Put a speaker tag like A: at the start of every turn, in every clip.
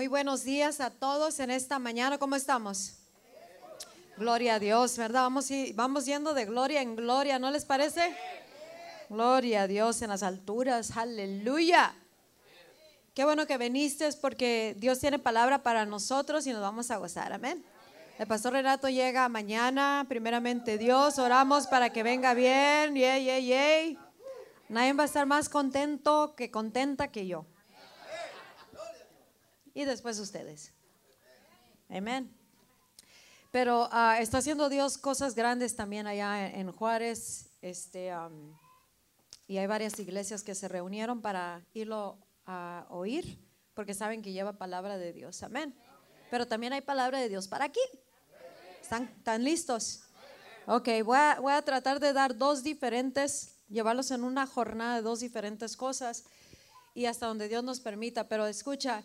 A: muy buenos días a todos en esta mañana. ¿Cómo estamos? Gloria a Dios, ¿verdad? Vamos, vamos yendo de gloria en gloria, ¿no les parece? Gloria a Dios en las alturas, aleluya. Qué bueno que viniste porque Dios tiene palabra para nosotros y nos vamos a gozar, amén. El pastor Renato llega mañana, primeramente Dios, oramos para que venga bien, yay, yay, yay. Nadie va a estar más contento que contenta que yo y después ustedes. Amén. Pero ah, está haciendo Dios cosas grandes también allá en, Juárez. Este, y hay varias iglesias que se reunieron para irlo a oír, porque saben que lleva palabra de Dios. Amén. Pero también hay palabra de Dios para aquí. ¿Están, tan listos? Ok, voy a, voy a tratar de dar dos diferentes, llevarlos en una jornada de dos diferentes cosas y hasta donde Dios nos permita. Pero escucha,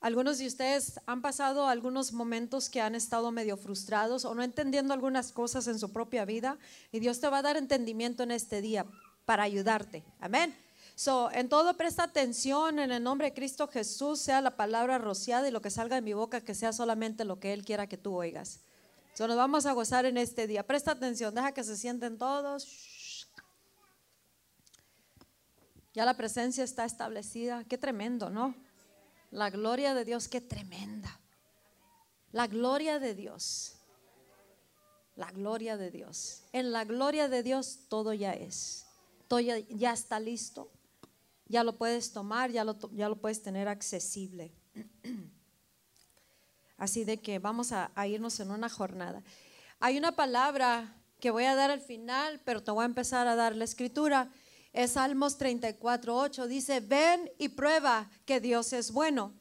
A: algunos de ustedes han pasado algunos momentos que han estado medio frustrados o no entendiendo algunas cosas en su propia vida y Dios te va a dar entendimiento en este día para ayudarte. Amén. So, en todo presta atención en el nombre de Cristo Jesús, sea la palabra rociada y lo que salga de mi boca que sea solamente lo que Él quiera que tú oigas. So, nos vamos a gozar en este día. Presta atención, deja que se sienten todos. Ya la presencia está establecida. Qué tremendo, ¿no? La gloria de Dios, qué tremenda. La gloria de Dios. La gloria de Dios. En la gloria de Dios todo ya es. Todo ya, está listo. Ya lo puedes tomar, ya lo, ya lo puedes tener accesible. Así de que vamos a, a irnos en una jornada. Hay una palabra que voy a dar al final, pero te voy a empezar a dar la escritura es Salmos 34, 8. Dice, ven y prueba que Dios es bueno.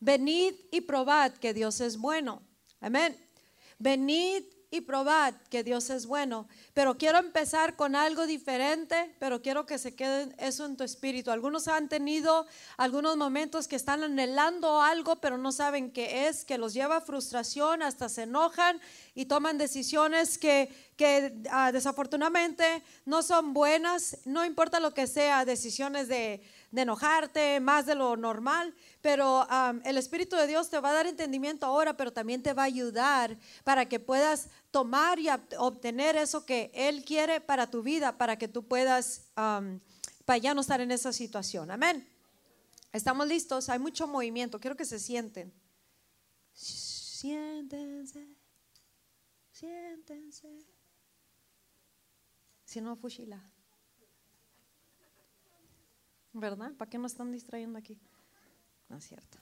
A: Venid y probad que Dios es bueno. Amén. Venid y probad que Dios es bueno. Pero quiero empezar con algo diferente, pero quiero que se quede eso en tu espíritu. Algunos han tenido algunos momentos que están anhelando algo, pero no saben qué es, que los lleva a frustración, hasta se enojan y toman decisiones que, que ah, desafortunadamente no son buenas, no importa lo que sea, decisiones de de enojarte, más de lo normal, pero el Espíritu de Dios te va a dar entendimiento ahora, pero también te va a ayudar para que puedas tomar y obtener eso que Él quiere para tu vida, para que tú puedas, para ya no estar en esa situación. Amén. ¿Estamos listos? Hay mucho movimiento. Quiero que se sienten. Siéntense. Siéntense. Si no, fushila. ¿Verdad? ¿Para qué nos están distrayendo aquí? No es cierto.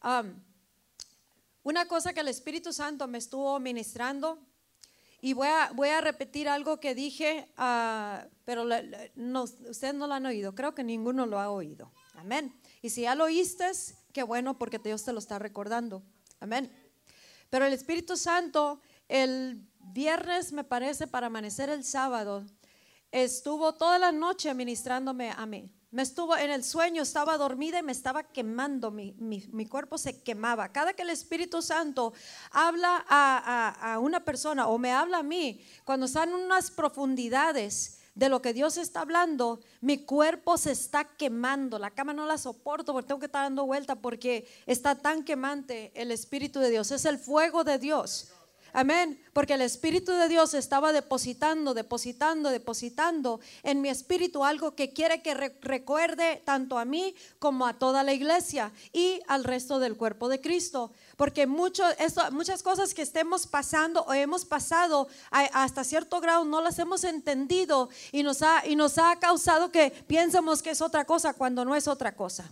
A: Amén. Una cosa que el Espíritu Santo me estuvo ministrando, y voy a, voy a repetir algo que dije, ah, pero ustedes no lo han oído, creo que ninguno lo ha oído. Amén. Y si ya lo oíste, qué bueno porque Dios te lo está recordando. Amén. Pero el Espíritu Santo, el viernes me parece para amanecer el sábado, estuvo toda la noche ministrándome a mí. Me estuvo en el sueño, estaba dormida y me estaba quemando, mi, mi, cuerpo se quemaba. Cada que el Espíritu Santo habla a, a, una persona o me habla a mí, cuando están en unas profundidades de lo que Dios está hablando, mi cuerpo se está quemando. La cama no la soporto porque tengo que estar dando vuelta porque está tan quemante el Espíritu de Dios. Es el fuego de Dios. Amén. Porque el Espíritu de Dios estaba depositando, depositando, depositando en mi espíritu algo que quiere que recuerde tanto a mí como a toda la iglesia y al resto del cuerpo de Cristo. Porque mucho, muchas cosas que estemos pasando o hemos pasado hasta cierto grado no las hemos entendido y nos ha, y nos ha causado que piensemos que es otra cosa cuando no es otra cosa.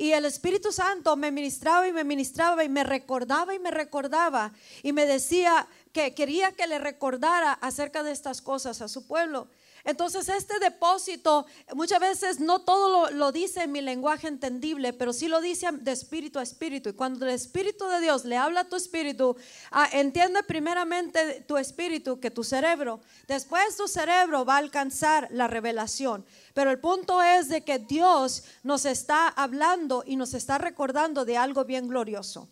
A: Y el Espíritu Santo me ministraba y me ministraba y me recordaba y me recordaba y me decía que quería que le recordara acerca de estas cosas a su pueblo. Entonces este depósito muchas veces no todo lo, dice en mi lenguaje entendible, pero sí lo dice de espíritu a espíritu. Y cuando el Espíritu de Dios le habla a tu espíritu, ah, entiende primeramente tu espíritu que tu cerebro. Después tu cerebro va a alcanzar la revelación. Pero el punto es de que Dios nos está hablando y nos está recordando de algo bien glorioso.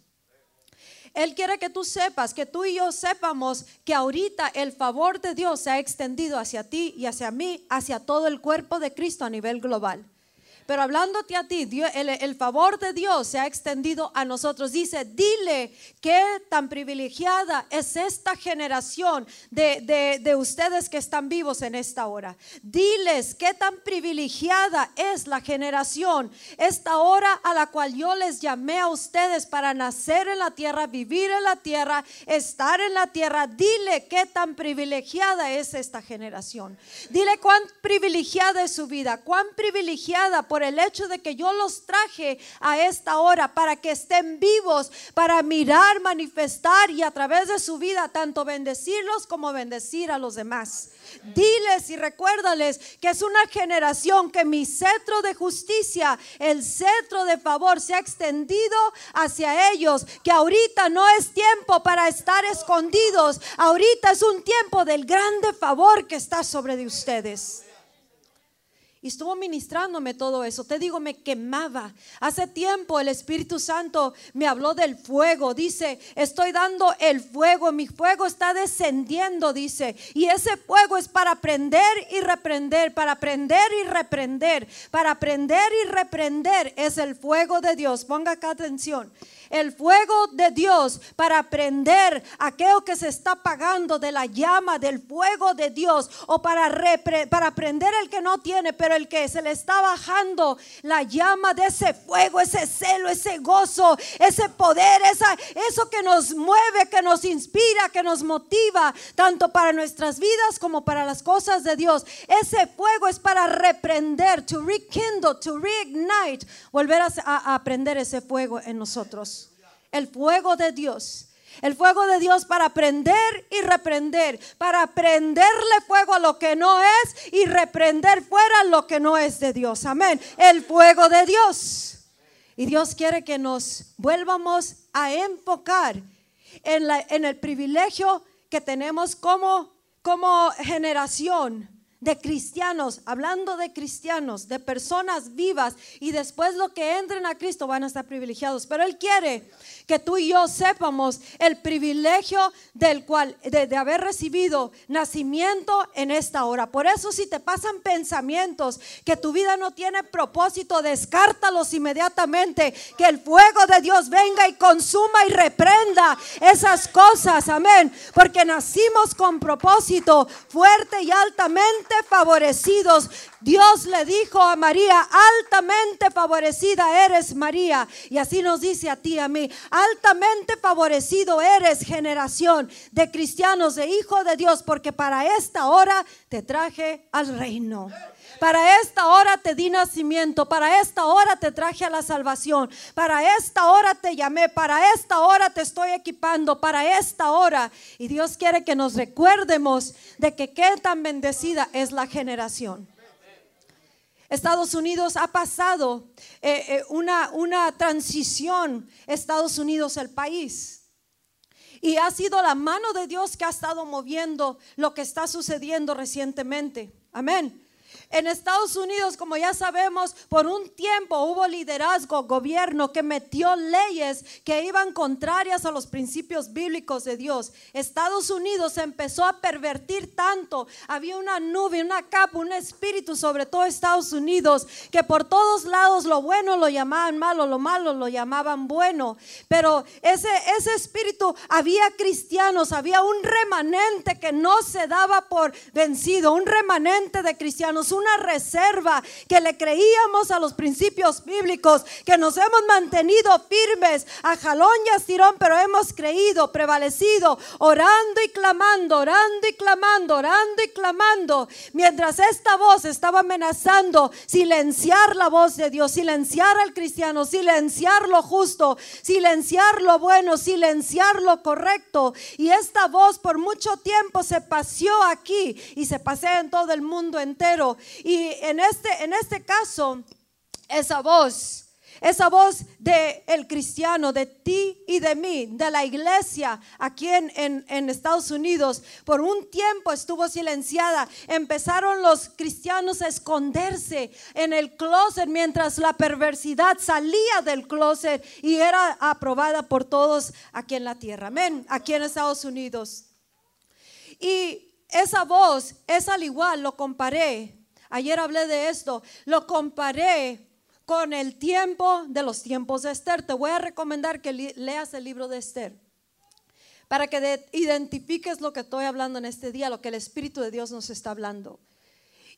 A: Él quiere que tú sepas, que tú y yo sepamos que ahorita el favor de Dios se ha extendido hacia ti y hacia mí, hacia todo el cuerpo de Cristo a nivel global. Pero hablándote a ti, el, el favor de Dios se ha extendido a nosotros. Dice, dile qué tan privilegiada es esta generación de, de- de ustedes que están vivos en esta hora. Diles qué tan privilegiada es la generación, esta hora a la cual yo les llamé a ustedes para nacer en la tierra, vivir en la tierra, estar en la tierra. Dile qué tan privilegiada es esta generación. Dile cuán privilegiada es su vida, cuán privilegiada por el hecho de que yo los traje a esta hora para que estén vivos, para mirar, manifestar y a través de su vida tanto bendecirlos como bendecir a los demás. Diles y recuérdales que es una generación que mi cetro de justicia, el cetro de favor se ha extendido hacia ellos, que ahorita no es tiempo para estar escondidos, ahorita es un tiempo del grande favor que está sobre de ustedes. Y estuvo ministrándome todo eso. Te digo, me quemaba. Hace tiempo el Espíritu Santo me habló del fuego. Dice, estoy dando el fuego. Mi fuego está descendiendo, dice. Y ese fuego es para prender y reprender, para prender y reprender, para prender y reprender. Es el fuego de Dios. Ponga acá atención. El fuego de Dios para prender aquello que se está apagando de la llama del fuego de Dios o para, repre- para prender el que no tiene, pero el que se le está bajando la llama de ese fuego, ese celo, ese gozo, ese poder, esa, eso que nos mueve, que nos inspira, que nos motiva, tanto para nuestras vidas como para las cosas de Dios. Ese fuego es para reprender, to rekindle, to reignite, volver a, a- a prender ese fuego en nosotros. El fuego de Dios. El fuego de Dios para prender y reprender, para prenderle fuego a lo que no es y reprender fuera lo que no es de Dios. Amén. El fuego de Dios. Y Dios quiere que nos vuelvamos a enfocar en, la- en el privilegio que tenemos como, como generación de cristianos, hablando de cristianos, de personas vivas y después lo que entren a Cristo van a estar privilegiados. Pero Él quiere que tú y yo sepamos el privilegio del cual, de, de haber recibido nacimiento en esta hora. Por eso si te pasan pensamientos que tu vida no tiene propósito, descártalos inmediatamente. Que el fuego de Dios venga y consuma y reprenda esas cosas. Amén. Porque nacimos con propósito fuerte y altamente favorecidos. Dios le dijo a María, altamente favorecida eres María. Y así nos dice a ti, a mí, altamente favorecido eres generación de cristianos, de hijo de Dios, porque para esta hora te traje al reino. Para esta hora te di nacimiento, para esta hora te traje a la salvación, para esta hora te llamé, para esta hora te estoy equipando, para esta hora. Y Dios quiere que nos recuerdemos de que qué tan bendecida es la generación. Estados Unidos ha pasado eh, eh, una, una transición, Estados Unidos el país. Y ha sido la mano de Dios que ha estado moviendo lo que está sucediendo recientemente. Amén. En Estados Unidos, como ya sabemos, por un tiempo hubo liderazgo, gobierno que metió leyes que iban contrarias a los principios bíblicos de Dios. Estados Unidos empezó a pervertir tanto. Había una nube, una capa, un espíritu sobre todo Estados Unidos que por todos lados lo bueno lo llamaban malo, lo malo lo llamaban bueno. Pero ese, ese espíritu, había cristianos, había un remanente que no se daba por vencido, un remanente de cristianos, una reserva que le creíamos a los principios bíblicos, que nos hemos mantenido firmes a jalón y a estirón, pero hemos creído, prevalecido, orando y clamando, orando y clamando, orando y clamando, mientras esta voz estaba amenazando silenciar la voz de Dios, silenciar al cristiano, silenciar lo justo, silenciar lo bueno, silenciar lo correcto. Y esta voz por mucho tiempo se paseó aquí y se pasea en todo el mundo entero. Y en este, en este caso, esa voz, esa voz de el cristiano, de ti y de mí, de la iglesia aquí en, en, en Estados Unidos, por un tiempo estuvo silenciada. Empezaron los cristianos a esconderse en el closet mientras la perversidad salía del closet y era aprobada por todos aquí en la tierra. Amén, aquí en Estados Unidos. Y esa voz es al igual, lo comparé. Ayer hablé de esto, lo comparé con el tiempo de los tiempos de Esther. Te voy a recomendar que leas el libro de Esther para que identifiques lo que estoy hablando en este día, lo que el Espíritu de Dios nos está hablando.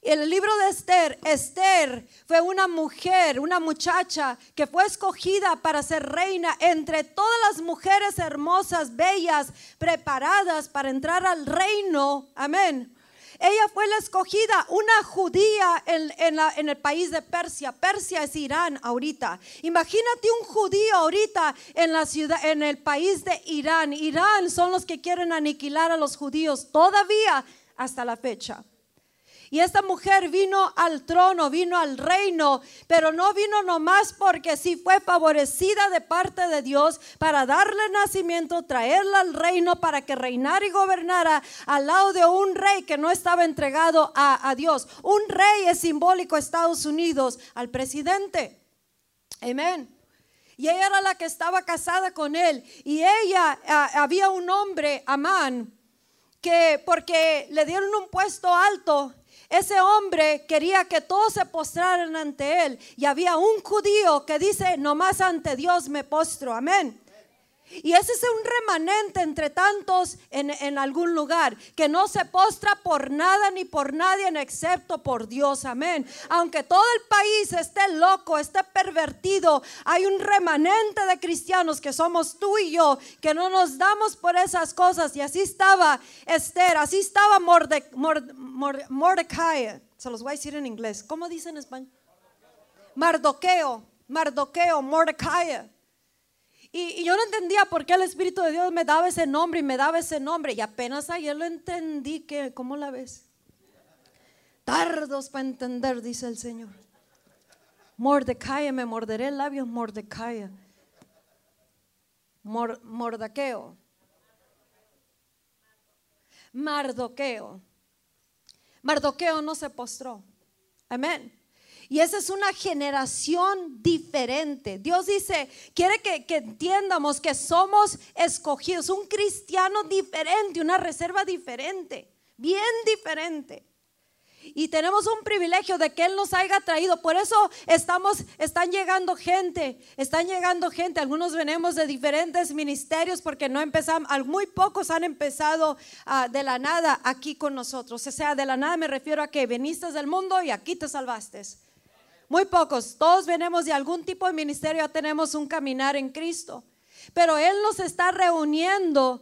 A: El libro de Esther, Esther fue una mujer, una muchacha que fue escogida para ser reina entre todas las mujeres hermosas, bellas, preparadas para entrar al reino. Amén. Ella fue la escogida, una judía en, el país de Persia. Persia es Irán ahorita. Imagínate un judío ahorita en la ciudad, en el país de Irán. Irán son los que quieren aniquilar a los judíos todavía hasta la fecha. Y esta mujer vino al trono, vino al reino, pero no vino nomás porque sí fue favorecida de parte de Dios para darle nacimiento, traerla al reino para que reinara y gobernara al lado de un rey que no estaba entregado a, Dios. Un rey es simbólico a Estados Unidos, al presidente. Amén. Y ella era la que estaba casada con él. Y ella, había un hombre, Amán, que porque le dieron un puesto alto, ese hombre quería que todos se postraran ante él. Y había un judío que dice, nomás ante Dios me postro. Amén. Y ese es un remanente entre tantos en, algún lugar, que no se postra por nada ni por nadie excepto por Dios. Amén. Aunque todo el país esté loco, esté pervertido, hay un remanente de cristianos que somos tú y yo, que no nos damos por esas cosas. Y así estaba Esther, así estaba Mordecai. Se los voy a decir en inglés. ¿Cómo dicen en español? Mardoqueo, Mardoqueo, Mordecai. Y, yo no entendía por qué el Espíritu de Dios me daba ese nombre y me daba ese nombre. Y apenas ayer lo entendí que, ¿cómo la ves? Tardos para entender, dice el Señor. Mordecai, me morderé el labio, Mordecai. mordaqueo. Mardoqueo. Mardoqueo no se postró. Amén. Y esa es una generación diferente. Dios dice, quiere que, entiendamos que somos escogidos, un cristiano diferente, una reserva diferente, bien diferente. Y tenemos un privilegio de que Él nos haya traído. Por eso estamos, están llegando gente, están llegando gente. Algunos venimos de diferentes ministerios porque no empezamos, muy pocos han empezado ah, de la nada aquí con nosotros. O sea, de la nada me refiero a que viniste del mundo y aquí te salvaste. Muy pocos. Todos venimos de algún tipo de ministerio, ya tenemos un caminar en Cristo. Pero Él nos está reuniendo.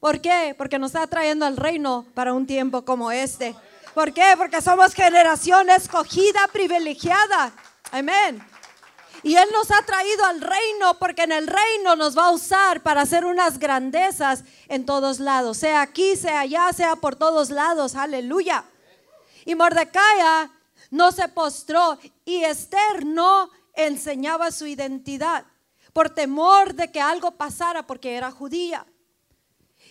A: ¿Por qué? Porque nos está trayendo al reino para un tiempo como este. ¿Por qué? Porque somos generación escogida, privilegiada. Amén. Y Él nos ha traído al reino porque en el reino nos va a usar para hacer unas grandezas en todos lados, sea aquí, sea allá, sea por todos lados. Aleluya. Y Mordecai no se postró y Esther no enseñaba su identidad por temor de que algo pasara porque era judía.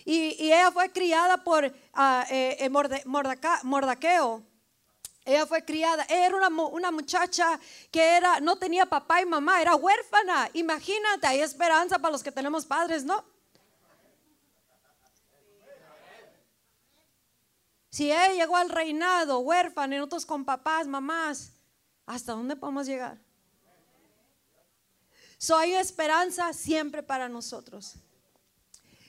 A: Y, ella fue criada por uh, Mordaqueo. Ella fue criada, era una, una, muchacha que era, no tenía papá y mamá, era huérfana. Imagínate, hay esperanza para los que tenemos padres, ¿no? Si ella llegó al reinado huérfano y nosotros con papás, mamás, ¿hasta dónde podemos llegar? So hay esperanza siempre para nosotros.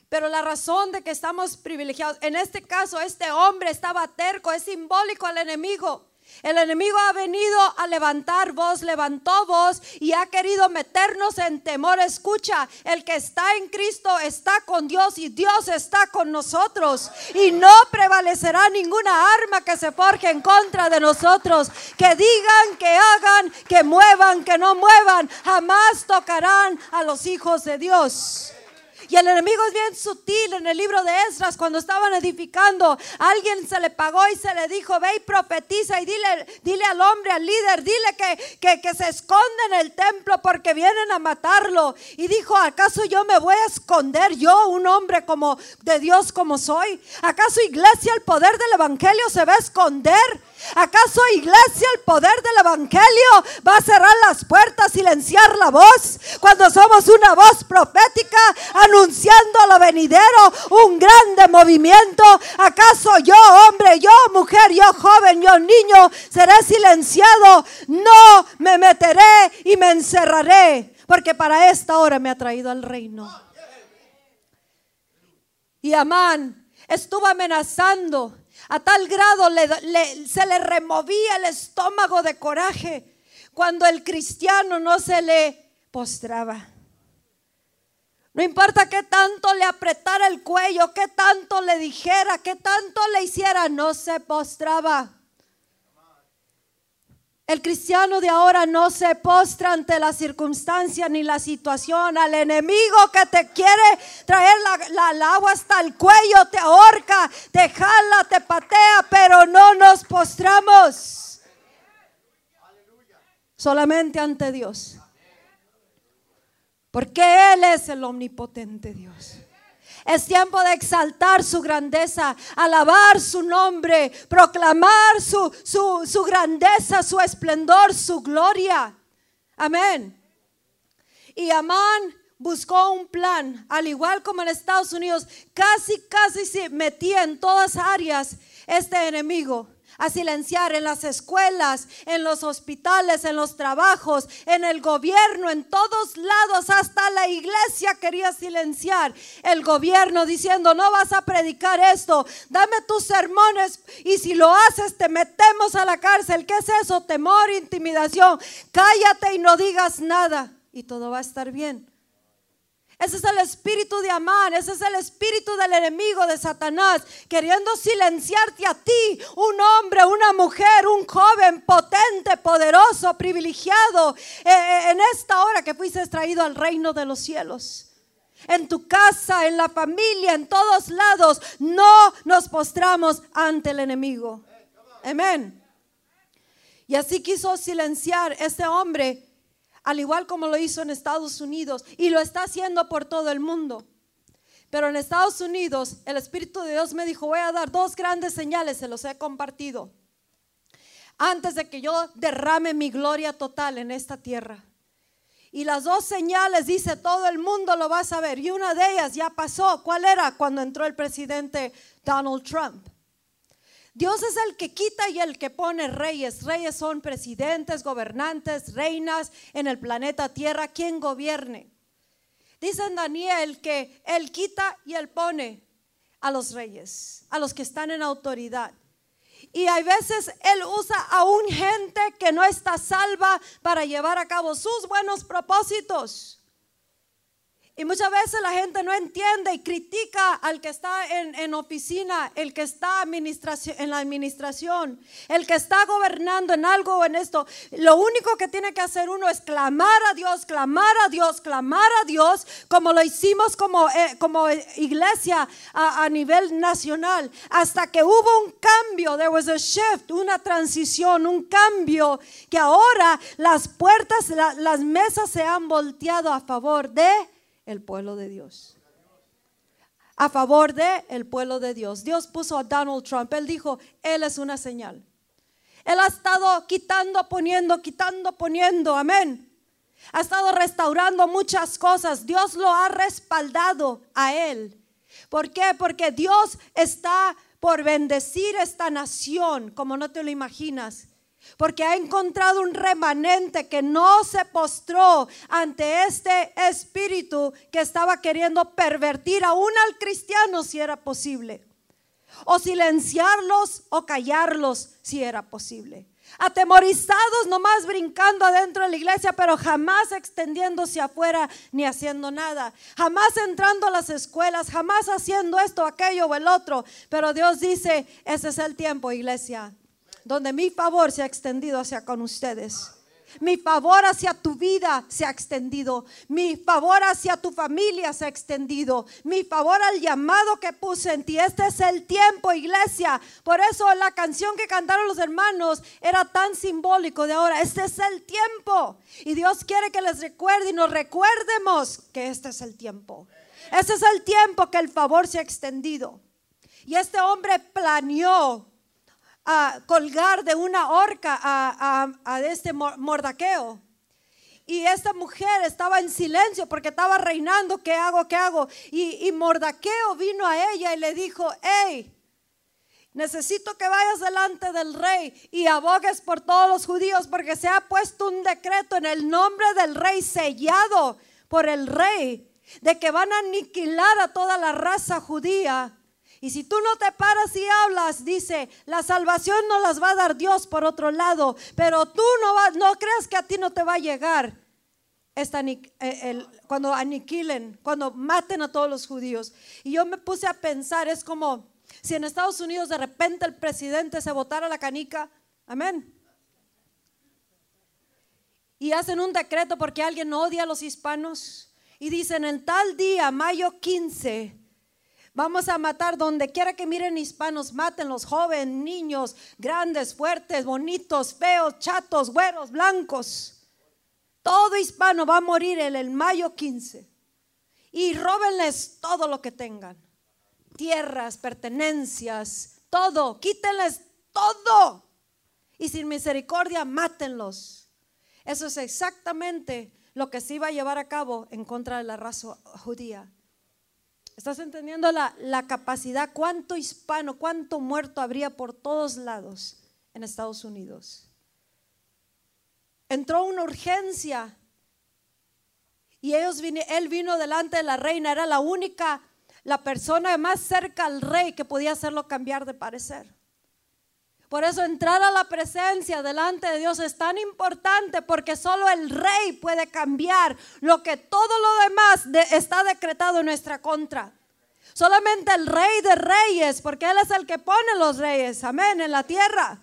A: Pero la razón de que estamos privilegiados, en este caso, este hombre estaba terco, es simbólico al enemigo. El enemigo ha venido a levantar voz, levantó voz y ha querido meternos en temor. Escucha, el que está en Cristo está con Dios y Dios está con nosotros. Y no prevalecerá ninguna arma que se forje en contra de nosotros. Que digan, que hagan, que muevan, que no muevan, jamás tocarán a los hijos de Dios. Y el enemigo es bien sutil en el libro de Esdras cuando estaban edificando. Alguien se le pagó y se le dijo, ve y profetiza y dile, dile al hombre, al líder, dile que, que, que se esconde en el templo porque vienen a matarlo. Y dijo, ¿acaso yo me voy a esconder yo, un hombre como de Dios como soy? ¿Acaso iglesia, el poder del evangelio se va a esconder? ¿Acaso iglesia el poder del evangelio va a cerrar las puertas, silenciar la voz cuando somos una voz profética anunciando lo venidero, un grande movimiento? ¿Acaso yo, hombre, yo, mujer, yo, joven, yo, niño, seré silenciado? No me meteré y me encerraré, porque para esta hora me ha traído al reino. Y Amán estuvo amenazando a tal grado se le removía el estómago de coraje cuando el cristiano no se le postraba. No importa qué tanto le apretara el cuello, qué tanto le dijera, qué tanto le hiciera, no se postraba. El cristiano de ahora no se postra ante la circunstancia ni la situación. Al enemigo que te quiere traer la, agua hasta el cuello, te ahorca, te jala, te patea, pero no nos postramos. Solamente ante Dios. Porque Él es el omnipotente Dios. Es tiempo de exaltar su grandeza, alabar su nombre, proclamar su, su, grandeza, su esplendor, su gloria. Amén. Y Amán buscó un plan, al igual como en Estados Unidos, casi, casi se metía en todas áreas este enemigo a silenciar en las escuelas, en los hospitales, en los trabajos, en el gobierno, en todos lados, hasta la iglesia quería silenciar el gobierno diciendo, no vas a predicar esto, dame tus sermones y si lo haces te metemos a la cárcel. ¿Qué es eso? Temor, intimidación. Cállate y no digas nada y todo va a estar bien. Ese es el espíritu de Amán, ese es el espíritu del enemigo de Satanás, queriendo silenciarte a ti, un hombre, una mujer, un joven potente, poderoso, privilegiado, eh, eh, en esta hora que fuiste traído al reino de los cielos. En tu casa, en la familia, en todos lados, no nos postramos ante el enemigo. Amén. Y así quiso silenciar este hombre al igual como lo hizo en Estados Unidos y lo está haciendo por todo el mundo. Pero en Estados Unidos el Espíritu de Dios me dijo, voy a dar dos grandes señales, se los he compartido, antes de que yo derrame mi gloria total en esta tierra. Y las dos señales, dice, todo el mundo lo va a saber. Y una de ellas ya pasó. ¿Cuál era? Cuando entró el presidente Donald Trump. Dios es el que quita y el que pone reyes. Reyes son presidentes, gobernantes, reinas en el planeta Tierra, quien gobierne. Dice en Daniel que Él quita y Él pone a los reyes, a los que están en autoridad. Y hay veces Él usa a un gente que no está salva para llevar a cabo sus buenos propósitos. Y muchas veces la gente no entiende y critica al que está en, oficina, el que está en la administración, el que está gobernando en algo o en esto. Lo único que tiene que hacer uno es clamar a Dios, clamar a Dios, clamar a Dios, como lo hicimos como, eh, como iglesia a, nivel nacional, hasta que hubo un cambio, there was a shift, una transición, un cambio, que ahora las puertas, las mesas se han volteado a favor de el pueblo de Dios. A favor de el pueblo de Dios. Dios puso a Donald Trump. Él dijo, Él es una señal. Él ha estado quitando, poniendo, quitando, poniendo. Amén. Ha estado restaurando muchas cosas. Dios lo ha respaldado a Él. ¿Por qué? Porque Dios está por bendecir esta nación como no te lo imaginas. Porque ha encontrado un remanente que no se postró ante este espíritu que estaba queriendo pervertir aún al cristiano si era posible. O silenciarlos o callarlos si era posible. Atemorizados nomás brincando adentro de la iglesia, pero jamás extendiéndose afuera ni haciendo nada. Jamás entrando a las escuelas, jamás haciendo esto, aquello o el otro. Pero Dios dice, ese es el tiempo, iglesia donde mi favor se ha extendido hacia con ustedes. Mi favor hacia tu vida se ha extendido. Mi favor hacia tu familia se ha extendido. Mi favor al llamado que puse en ti. Este es el tiempo, iglesia. Por eso la canción que cantaron los hermanos era tan simbólico de ahora. Este es el tiempo. Y Dios quiere que les recuerde y nos recuerdemos que este es el tiempo. Este es el tiempo que el favor se ha extendido. Y este hombre planeó a colgar de una horca a, a, a este mordaqueo. Y esta mujer estaba en silencio porque estaba reinando, ¿qué hago? ¿Qué hago? Y, y Mordaqueo vino a ella y le dijo, hey, necesito que vayas delante del rey y abogues por todos los judíos porque se ha puesto un decreto en el nombre del rey sellado por el rey de que van a aniquilar a toda la raza judía. Y si tú no te paras y hablas, dice, la salvación no las va a dar Dios por otro lado, pero tú no, va, no creas que a ti no te va a llegar esta, eh, cuando aniquilen, cuando maten a todos los judíos. Y yo me puse a pensar, es como si en Estados Unidos de repente el presidente se votara la canica, amén. Y hacen un decreto porque alguien odia a los hispanos y dicen en tal día, mayo 15, vamos a matar donde quiera que miren hispanos, maten los jóvenes, niños, grandes, fuertes, bonitos, feos, chatos, güeros, blancos. Todo hispano va a morir en el mayo 15. Y róbenles todo lo que tengan. Tierras, pertenencias, todo. Quítenles todo. Y sin misericordia, mátenlos. Eso es exactamente lo que se iba a llevar a cabo en contra de la raza judía. ¿Estás entendiendo la, la, capacidad? ¿Cuánto hispano, cuánto muerto habría por todos lados en Estados Unidos? Entró una urgencia y ellos él vino delante de la reina, era la única, la persona más cerca al rey que podía hacerlo cambiar de parecer. Por eso entrar a la presencia delante de Dios es tan importante porque solo el rey puede cambiar lo que todo lo demás está decretado en nuestra contra. Solamente el rey de reyes, porque Él es el que pone los reyes, amén, en la tierra.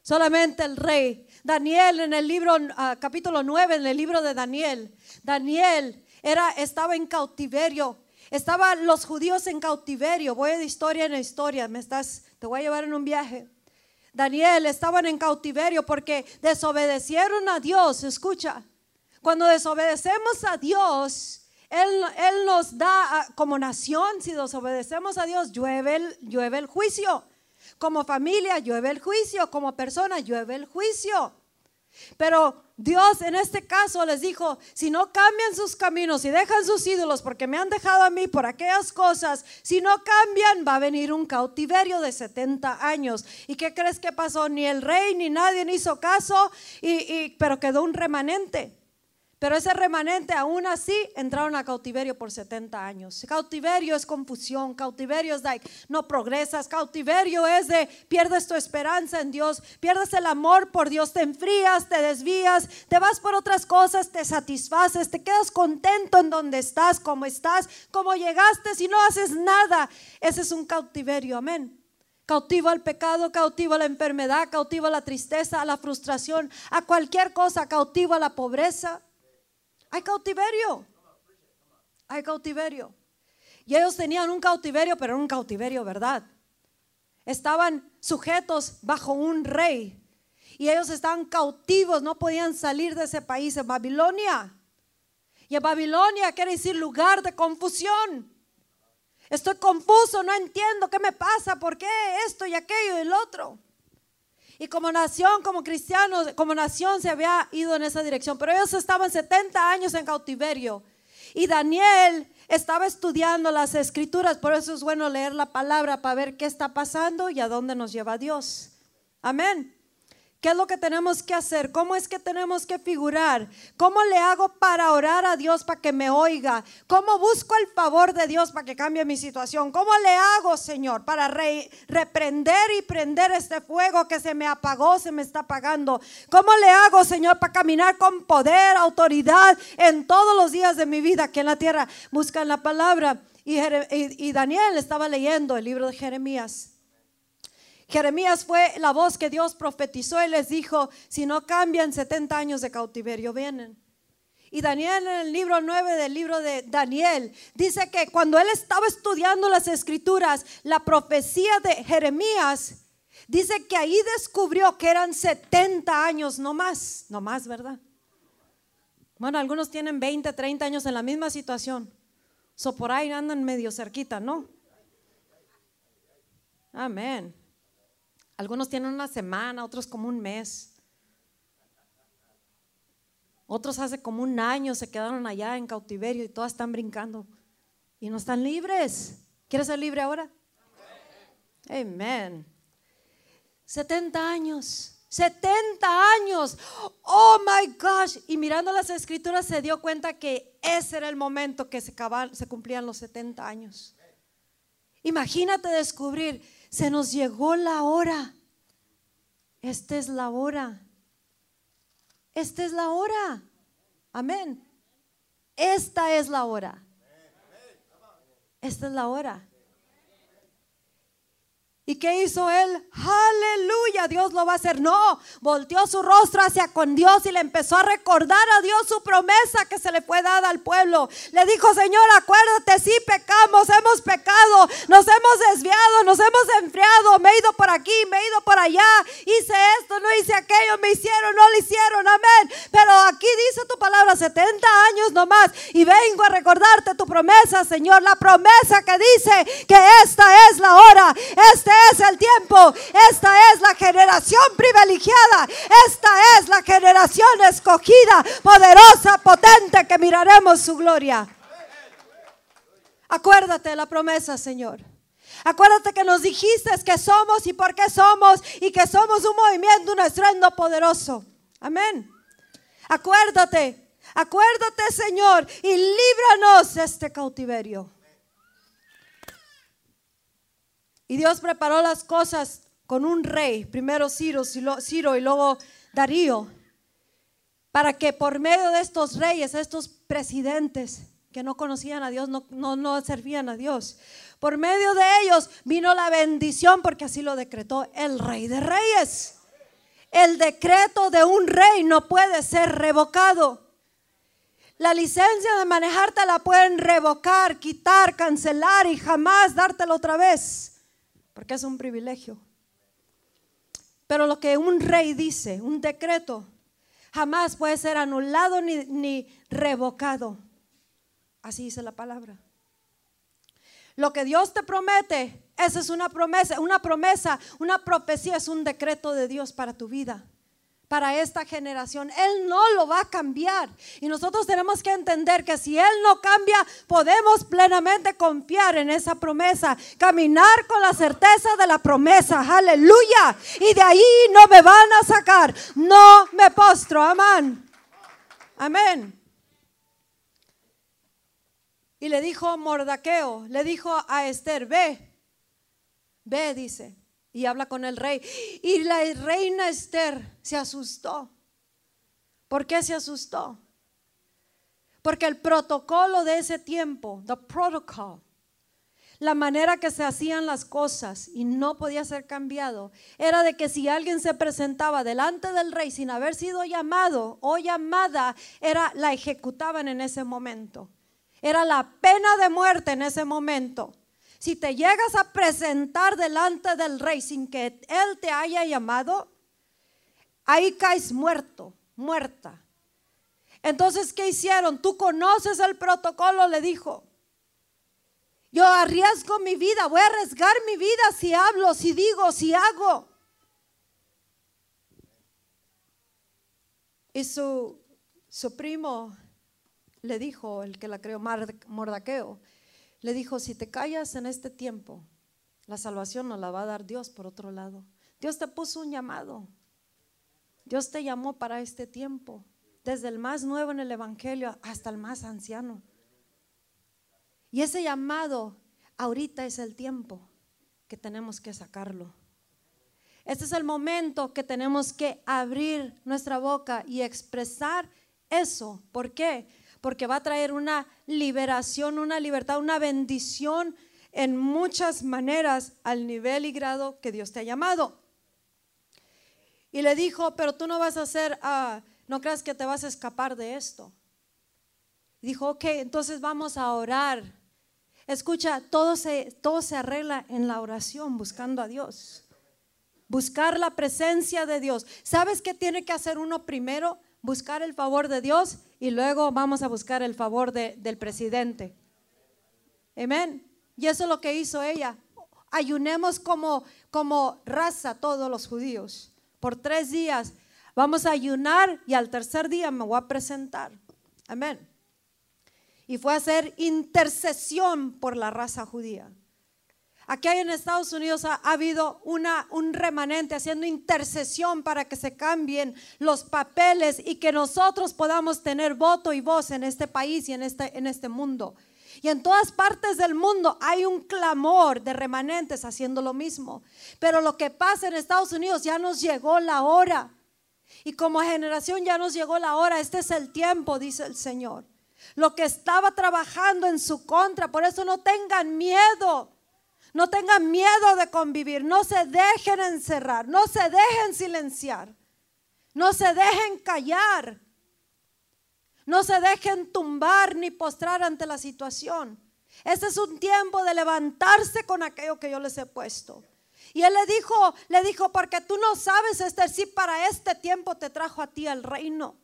A: Solamente el rey. Daniel en el libro, ah, capítulo 9, en el libro de Daniel, Daniel era, estaba en cautiverio. Estaban los judíos en cautiverio. Voy de historia en historia. Me estás, te voy a llevar en un viaje. Daniel estaban en cautiverio porque desobedecieron a Dios. Escucha, cuando desobedecemos a Dios, Él, él nos da ah, como nación, si desobedecemos a Dios, llueve el, llueve el juicio. Como familia, llueve el juicio. Como persona, llueve el juicio. Pero Dios en este caso les dijo, si no cambian sus caminos y dejan sus ídolos porque me han dejado a mí por aquellas cosas, si no cambian va a venir un cautiverio de 70 años. ¿Y qué crees que pasó? Ni el rey ni nadie hizo caso, y, pero quedó un remanente. Pero ese remanente aún así entraron a cautiverio por 70 años. Cautiverio es confusión, cautiverio es like, no progresas, cautiverio es de pierdes tu esperanza en Dios, pierdes el amor por Dios, te enfrías, te desvías, te vas por otras cosas, te satisfaces, te quedas contento en donde estás, como estás, como llegaste, si no haces nada. Ese es un cautiverio, amén. Cautivo al pecado, cautivo a la enfermedad, cautivo a la tristeza, a la frustración, a cualquier cosa, cautivo a la pobreza. Hay cautiverio. Hay cautiverio. Y ellos tenían un cautiverio, pero era un cautiverio, ¿verdad? Estaban sujetos bajo un rey. Y ellos estaban cautivos, no podían salir de ese país, en Babilonia. Y en Babilonia quiere decir lugar de confusión. Estoy confuso, no entiendo qué me pasa, por qué esto y aquello y el otro. Y como nación, como cristianos, como nación se había ido en esa dirección. Pero ellos estaban 70 años en cautiverio. Y Daniel estaba estudiando las escrituras. Por eso es bueno leer la palabra para ver qué está pasando y a dónde nos lleva Dios. Amén. ¿Qué es lo que tenemos que hacer? ¿Cómo es que tenemos que figurar? ¿Cómo le hago para orar a Dios para que me oiga? ¿Cómo busco el favor de Dios para que cambie mi situación? ¿Cómo le hago, Señor, para reprender y prender este fuego que se me apagó, se me está apagando? ¿Cómo le hago, Señor, para caminar con poder, autoridad en todos los días de mi vida aquí en la tierra? Buscan la palabra. y Daniel estaba leyendo el libro de Jeremías. Jeremías fue la voz que Dios profetizó y les dijo, si no cambian 70 años de cautiverio, vienen. Y Daniel en el libro 9 del libro de Daniel dice que cuando él estaba estudiando las escrituras, la profecía de Jeremías, dice que ahí descubrió que eran 70 años, no más, no más, ¿verdad? Bueno, algunos tienen 20, 30 años en la misma situación. So por ahí andan medio cerquita, ¿no? Amén. Algunos tienen una semana, otros como un mes. Otros hace como un año se quedaron allá en cautiverio y todas están brincando y no están libres. ¿Quieres ser libre ahora? Amén. 70 años. 70 años. Oh my gosh. Y mirando las escrituras se dio cuenta que ese era el momento que se, se cumplían los 70 años. Imagínate descubrir, se nos llegó la hora. Esta es la hora. Esta es la hora. Amén. Esta es la hora. Esta es la hora. ¿Y qué hizo él? Aleluya, Dios lo va a hacer. No, volteó su rostro hacia con Dios y le empezó a recordar a Dios su promesa que se le fue dada al pueblo. Le dijo, Señor, acuérdate, sí pecamos, hemos pecado, nos hemos desviado, nos hemos enfriado, me he ido por aquí, me he ido por allá, hice esto, no hice aquello, me hicieron, no lo hicieron, amén. Pero aquí dice tu palabra, 70 años nomás, y vengo a recordarte tu promesa, Señor, la promesa que dice que esta es la hora, este es el tiempo. Esta es la generación privilegiada. Esta es la generación escogida, poderosa, potente, que miraremos su gloria. Acuérdate de la promesa, Señor. Acuérdate que nos dijiste que somos y por qué somos y que somos un movimiento, un estruendo poderoso. Amén. Acuérdate, acuérdate, Señor, y líbranos de este cautiverio. Y Dios preparó las cosas con un rey, primero Ciro, Ciro y luego Darío, para que por medio de estos reyes, estos presidentes que no conocían a Dios, no, no, no servían a Dios, por medio de ellos vino la bendición porque así lo decretó el rey de reyes. El decreto de un rey no puede ser revocado. La licencia de manejarte la pueden revocar, quitar, cancelar y jamás dártela otra vez porque es un privilegio. Pero lo que un rey dice, un decreto, jamás puede ser anulado ni, revocado. Así dice la palabra. Lo que Dios te promete, esa es una promesa, una promesa, una profecía, es un decreto de Dios para tu vida para esta generación. Él no lo va a cambiar. Y nosotros tenemos que entender que si Él no cambia, podemos plenamente confiar en esa promesa, caminar con la certeza de la promesa. Aleluya. Y de ahí no me van a sacar. No me postro. Amén. Amén. Y le dijo Mordaqueo, le dijo a Esther, ve, ve, dice y habla con el rey. Y la reina Esther se asustó. ¿Por qué se asustó? Porque el protocolo de ese tiempo, the protocol, la manera que se hacían las cosas y no podía ser cambiado, era de que si alguien se presentaba delante del rey sin haber sido llamado o llamada, era la ejecutaban en ese momento. Era la pena de muerte en ese momento. Si te llegas a presentar delante del rey sin que él te haya llamado, ahí caes muerto, muerta. Entonces, ¿qué hicieron? Tú conoces el protocolo, le dijo. Yo arriesgo mi vida, voy a arriesgar mi vida si hablo, si digo, si hago. Y su, su primo le dijo, el que la creó, Mordaqueo, le dijo, si te callas en este tiempo, la salvación nos la va a dar Dios por otro lado. Dios te puso un llamado. Dios te llamó para este tiempo, desde el más nuevo en el Evangelio hasta el más anciano. Y ese llamado ahorita es el tiempo que tenemos que sacarlo. Este es el momento que tenemos que abrir nuestra boca y expresar eso. ¿Por qué? Porque va a traer una liberación, una libertad, una bendición en muchas maneras al nivel y grado que Dios te ha llamado. Y le dijo, pero tú no vas a hacer, ah, no creas que te vas a escapar de esto. Dijo, ok, entonces vamos a orar. Escucha, todo se, todo se arregla en la oración, buscando a Dios. Buscar la presencia de Dios. ¿Sabes qué tiene que hacer uno primero? Buscar el favor de Dios y luego vamos a buscar el favor del presidente. Amén. Y eso es lo que hizo ella. ayunemos como, como raza todos los judíos. Por tres días vamos a ayunar y al tercer día me voy a presentar. Amén. Y fue a hacer intercesión por la raza judía. Aquí en Estados Unidos ha, habido una, un remanente haciendo intercesión para que se cambien los papeles y que nosotros podamos tener voto y voz en este país y en este, en este mundo. Y en todas partes del mundo hay un clamor de remanentes haciendo lo mismo. Pero lo que pasa en Estados Unidos ya nos llegó la hora. Y como generación ya nos llegó la hora. Este es el tiempo, dice el Señor. Lo que estaba trabajando en su contra. Por eso no tengan miedo. No tengan miedo de convivir, no se dejen encerrar, no se dejen silenciar, no se dejen callar, no se dejen tumbar ni postrar ante la situación. Este es un tiempo de levantarse con aquello que yo les he puesto. Y él le dijo, le dijo, porque tú no sabes, Esther, si para este tiempo te trajo a ti el reino.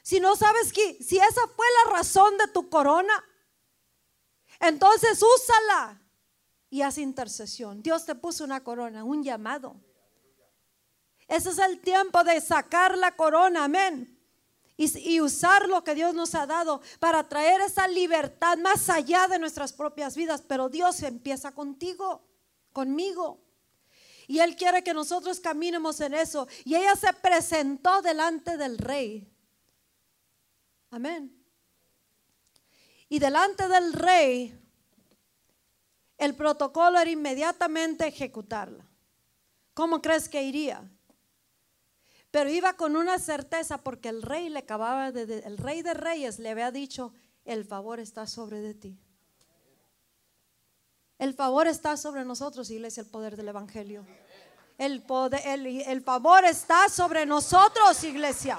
A: Si no sabes que, si esa fue la razón de tu corona, entonces úsala y haz intercesión. Dios te puso una corona, un llamado. Ese es el tiempo de sacar la corona, amén. Y, usar lo que Dios nos ha dado para traer esa libertad más allá de nuestras propias vidas. Pero Dios empieza contigo, conmigo. Y Él quiere que nosotros caminemos en eso. Y ella se presentó delante del rey. Amén. Y delante del rey el protocolo era inmediatamente ejecutarla. ¿Cómo crees que iría? Pero iba con una certeza porque el rey le acababa de, el rey de reyes le había dicho, el favor está sobre de ti. El favor está sobre nosotros, iglesia, el poder del evangelio. El, poder, el, el favor está sobre nosotros, iglesia.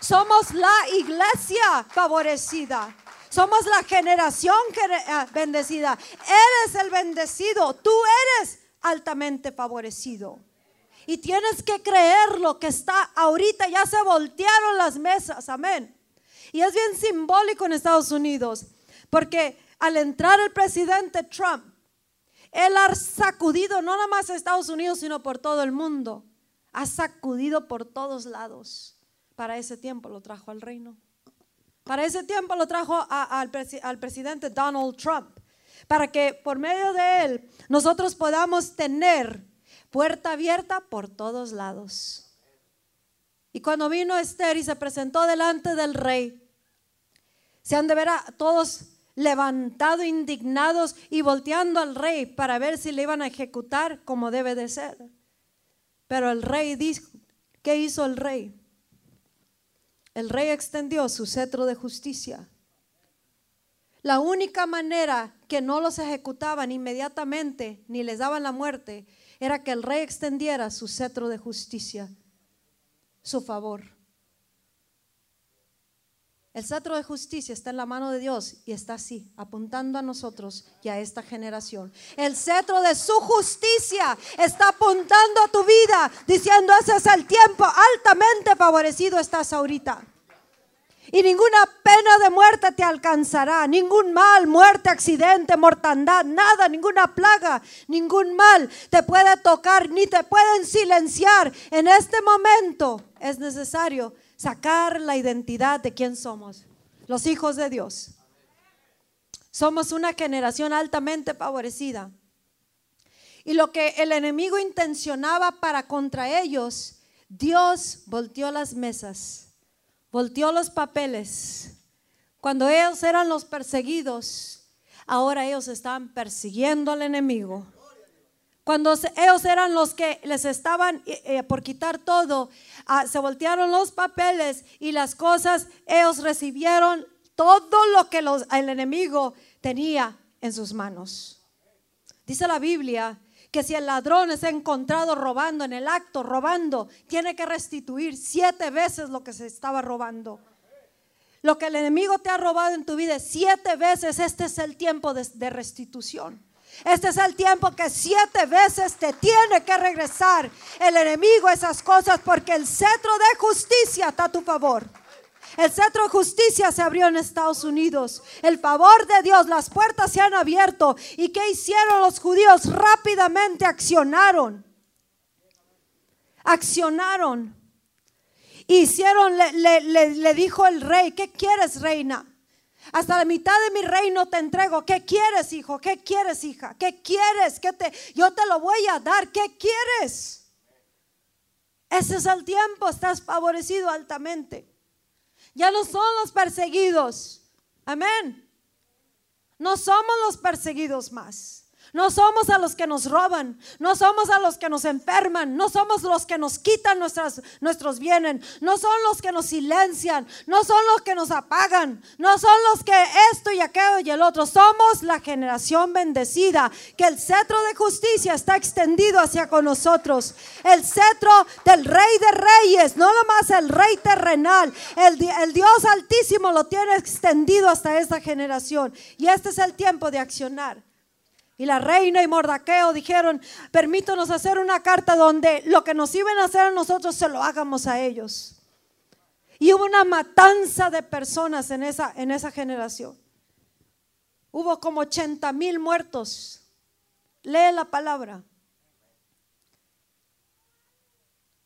A: Somos la iglesia favorecida. Somos la generación eh, bendecida. Eres el bendecido. Tú eres altamente favorecido. Y tienes que creer lo que está ahorita. Ya se voltearon las mesas. Amén. Y es bien simbólico en Estados Unidos. Porque al entrar el presidente Trump, él ha sacudido no nada más a Estados Unidos, sino por todo el mundo. Ha sacudido por todos lados. Para ese tiempo lo trajo al reino. Para ese tiempo lo trajo al, presidente Donald Trump, para que por medio de él nosotros podamos tener puerta abierta por todos lados. Y cuando vino Esther y se presentó delante del rey, se han de ver a todos levantados, indignados y volteando al rey para ver si le iban a ejecutar como debe de ser. Pero el rey dijo, ¿qué hizo el rey? El rey extendió su cetro de justicia. La única manera que no los ejecutaban inmediatamente ni les daban la muerte era que el rey extendiera su cetro de justicia, su favor. El cetro de justicia está en la mano de Dios y está así, apuntando a nosotros y a esta generación. El cetro de su justicia está apuntando a tu vida, diciendo, ese es el tiempo, altamente favorecido estás ahorita. Y ninguna pena de muerte te alcanzará, ningún mal, muerte, accidente, mortandad, nada, ninguna plaga, ningún mal te puede tocar, ni te pueden silenciar. En este momento es necesario sacar la identidad de quién somos, los hijos de Dios. Somos una generación altamente favorecida. Y lo que el enemigo intencionaba para contra ellos, Dios volteó las mesas, volteó los papeles. Cuando ellos eran los perseguidos, ahora ellos estaban persiguiendo al enemigo. Cuando ellos eran los que les estaban eh, eh, por quitar todo, ah, se voltearon los papeles y las cosas, ellos recibieron todo lo que el enemigo tenía en sus manos. Dice la Biblia que si el ladrón es encontrado robando en el acto, robando, tiene que restituir siete veces lo que se estaba robando. Lo que el enemigo te ha robado en tu vida, siete veces, este es el tiempo de restitución. Este es el tiempo que siete veces te tiene que regresar el enemigo esas cosas porque el cetro de justicia está a tu favor. El cetro de justicia se abrió en Estados Unidos. El favor de Dios, las puertas se han abierto. ¿Y qué hicieron los judíos? Rápidamente accionaron. Accionaron. Hicieron, le, le dijo el rey, ¿qué quieres, reina? Hasta la mitad de mi reino te entrego. ¿Qué quieres, hijo? ¿Qué quieres, hija? ¿Qué quieres? ¿Qué te, yo te lo voy a dar. ¿Qué quieres? Ese es el tiempo. Estás favorecido altamente. Ya no son los perseguidos. Amén. No somos los perseguidos más. No somos a los que nos roban, no somos a los que nos enferman, no somos los que nos quitan nuestros bienes, no son los que nos silencian, no son los que nos apagan, no son los que esto y aquello y el otro. Somos la generación bendecida, que el cetro de justicia está extendido hacia con nosotros. El cetro del rey de reyes, no nomás el rey terrenal, el Dios altísimo lo tiene extendido hasta esta generación. Y este es el tiempo de accionar. Y la reina y Mordaqueo dijeron, permítanos hacer una carta donde lo que nos iban a hacer a nosotros se lo hagamos a ellos. Y hubo una matanza de personas en esa, en esa generación. Hubo como 80 mil muertos. Lee la palabra.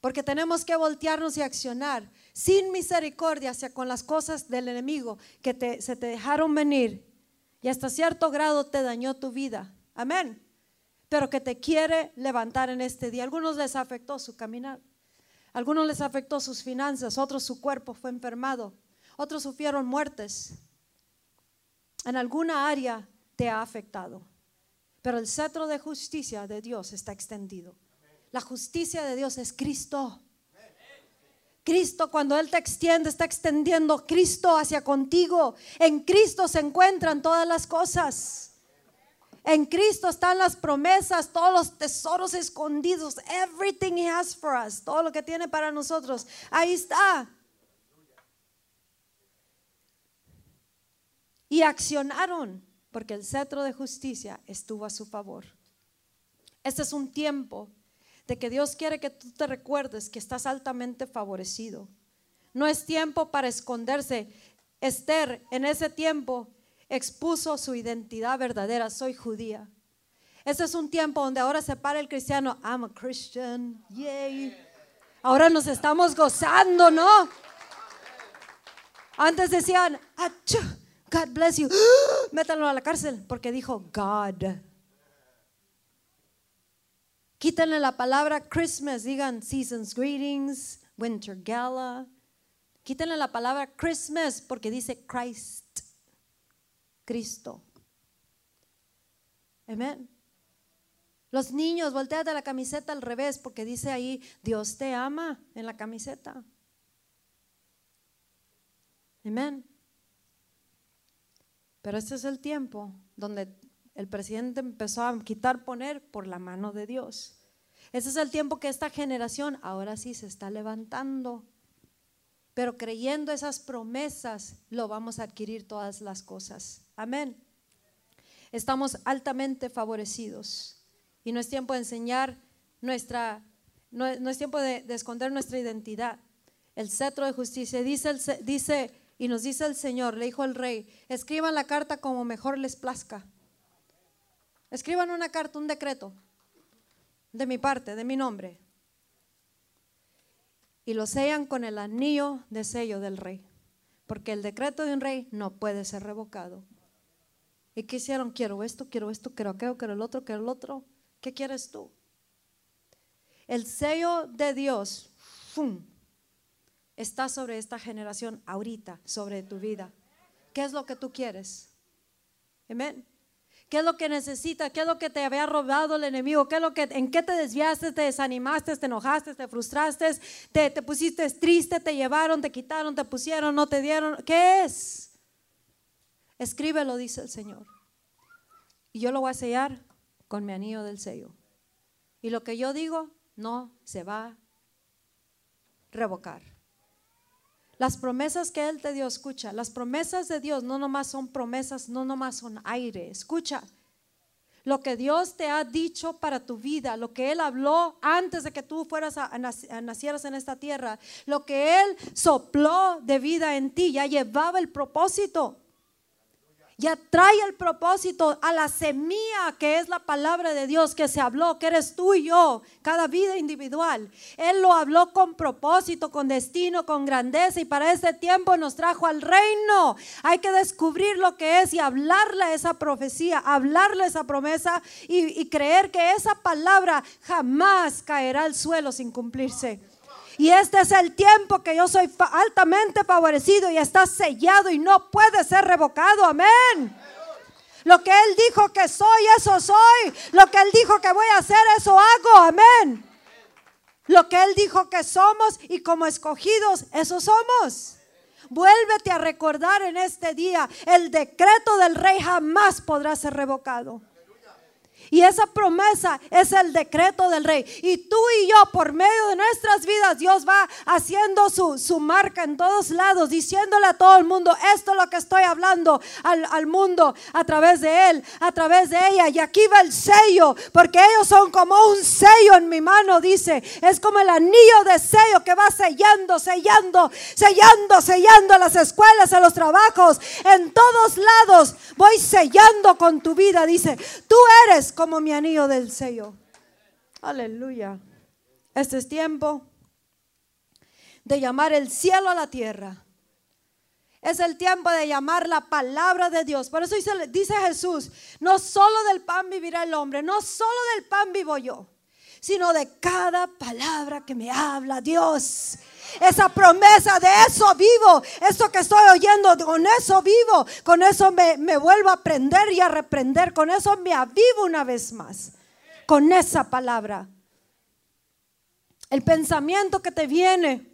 A: Porque tenemos que voltearnos y accionar sin misericordia hacia con las cosas del enemigo que se te dejaron venir y hasta cierto grado te dañó tu vida. Amén. Pero que te quiere levantar en este día. Algunos les afectó su caminar. Algunos les afectó sus finanzas. Otros su cuerpo fue enfermado. Otros sufrieron muertes. En alguna área te ha afectado. Pero el cetro de justicia de Dios está extendido. La justicia de Dios es Cristo. Cristo cuando Él te extiende, está extendiendo Cristo hacia contigo. En Cristo se encuentran todas las cosas. En Cristo están las promesas, todos los tesoros escondidos, everything He has for us, todo lo que tiene para nosotros. Ahí está. Y accionaron, porque el cetro de justicia estuvo a su favor. Este es un tiempo de que Dios quiere que tú te recuerdes que estás altamente favorecido. No es tiempo para esconderse. Esther en ese tiempo expuso su identidad verdadera, soy judía. Ese es un tiempo donde ahora se para el cristiano, I'm a Christian, yay. Ahora nos estamos gozando, ¿no? Antes decían, God bless you, métanlo a la cárcel porque dijo God. Quítenle la palabra Christmas, digan seasons greetings, winter gala. Quítenle la palabra Christmas porque dice Christ. Cristo. Amén. Los niños, volteate la camiseta al revés porque dice ahí, Dios te ama en la camiseta. Amén. Pero este es el tiempo donde el presidente empezó a quitar poner por la mano de Dios. Este es el tiempo que esta generación ahora sí se está levantando. Pero creyendo esas promesas, lo vamos a adquirir todas las cosas. Amén. Estamos altamente favorecidos. Y no es tiempo de enseñar nuestra, no, es tiempo de, esconder nuestra identidad. El cetro de justicia dice, dice y nos dice el Señor, le dijo el rey, escriban la carta como mejor les plazca. Escriban una carta, un decreto de mi parte, de mi nombre. Y lo sellan con el anillo de sello del rey. Porque el decreto de un rey no puede ser revocado. ¿Y qué hicieron? Quiero esto, quiero esto, quiero aquello, quiero el otro, quiero el otro. ¿Qué quieres tú? El sello de Dios está sobre esta generación ahorita, sobre tu vida. ¿Qué es lo que tú quieres? Amén. ¿Qué es lo que necesitas? ¿Qué es lo que te había robado el enemigo? ¿Qué es lo que, ¿En qué te desviaste, te desanimaste, te enojaste, te frustraste, te, te pusiste triste, te llevaron, te quitaron, te pusieron, no te dieron? ¿Qué es? Escríbelo, dice el Señor. Y yo lo voy a sellar con mi anillo del sello. Y lo que yo digo no se va a revocar. Las promesas que Él te dio, escucha, las promesas de Dios no nomás son promesas, no nomás son aire, escucha. lo que Dios te ha dicho para tu vida, lo que Él habló antes de que tú fueras a, nacieras en esta tierra, lo que Él sopló de vida en ti, ya llevaba el propósito ya trae el propósito a la semilla que es la palabra de Dios que se habló, que eres tú y yo, cada vida individual. Él lo habló con propósito, con destino, con grandeza y para este tiempo nos trajo al reino. Hay que descubrir lo que es y hablarle esa profecía, hablarle esa promesa y, y creer que esa palabra jamás caerá al suelo sin cumplirse. Y este es el tiempo que yo soy altamente favorecido y está sellado y no puede ser revocado. Amén. Lo que Él dijo que soy, eso soy. Lo que Él dijo que voy a hacer, eso hago. Amén. Lo que Él dijo que somos y como escogidos, eso somos. Vuélvete a recordar en este día, el decreto del rey jamás podrá ser revocado. Y esa promesa es el decreto del rey. Y tú y yo, por medio de nuestras vidas, Dios va haciendo su, su marca en todos lados, diciéndole a todo el mundo, esto es lo que estoy hablando al, al mundo a través de él, a través de ella. Y aquí va el sello, porque ellos son como un sello en mi mano, dice. Es como el anillo de sello que va sellando, sellando, sellando, sellando las escuelas, en los trabajos, en todos lados. Voy sellando con tu vida, dice. Tú eres como mi anillo del sello. Aleluya. Este es tiempo de llamar el cielo a la tierra. Es el tiempo de llamar la palabra de Dios. Por eso dice, dice, Jesús, no solo del pan vivirá el hombre, no solo del pan vivo yo, sino de cada palabra que me habla Dios. Esa promesa de eso vivo, eso que estoy oyendo, con eso vivo, con eso me, me vuelvo a aprender y a reprender, con eso me avivo una vez más, con esa palabra. El pensamiento que te viene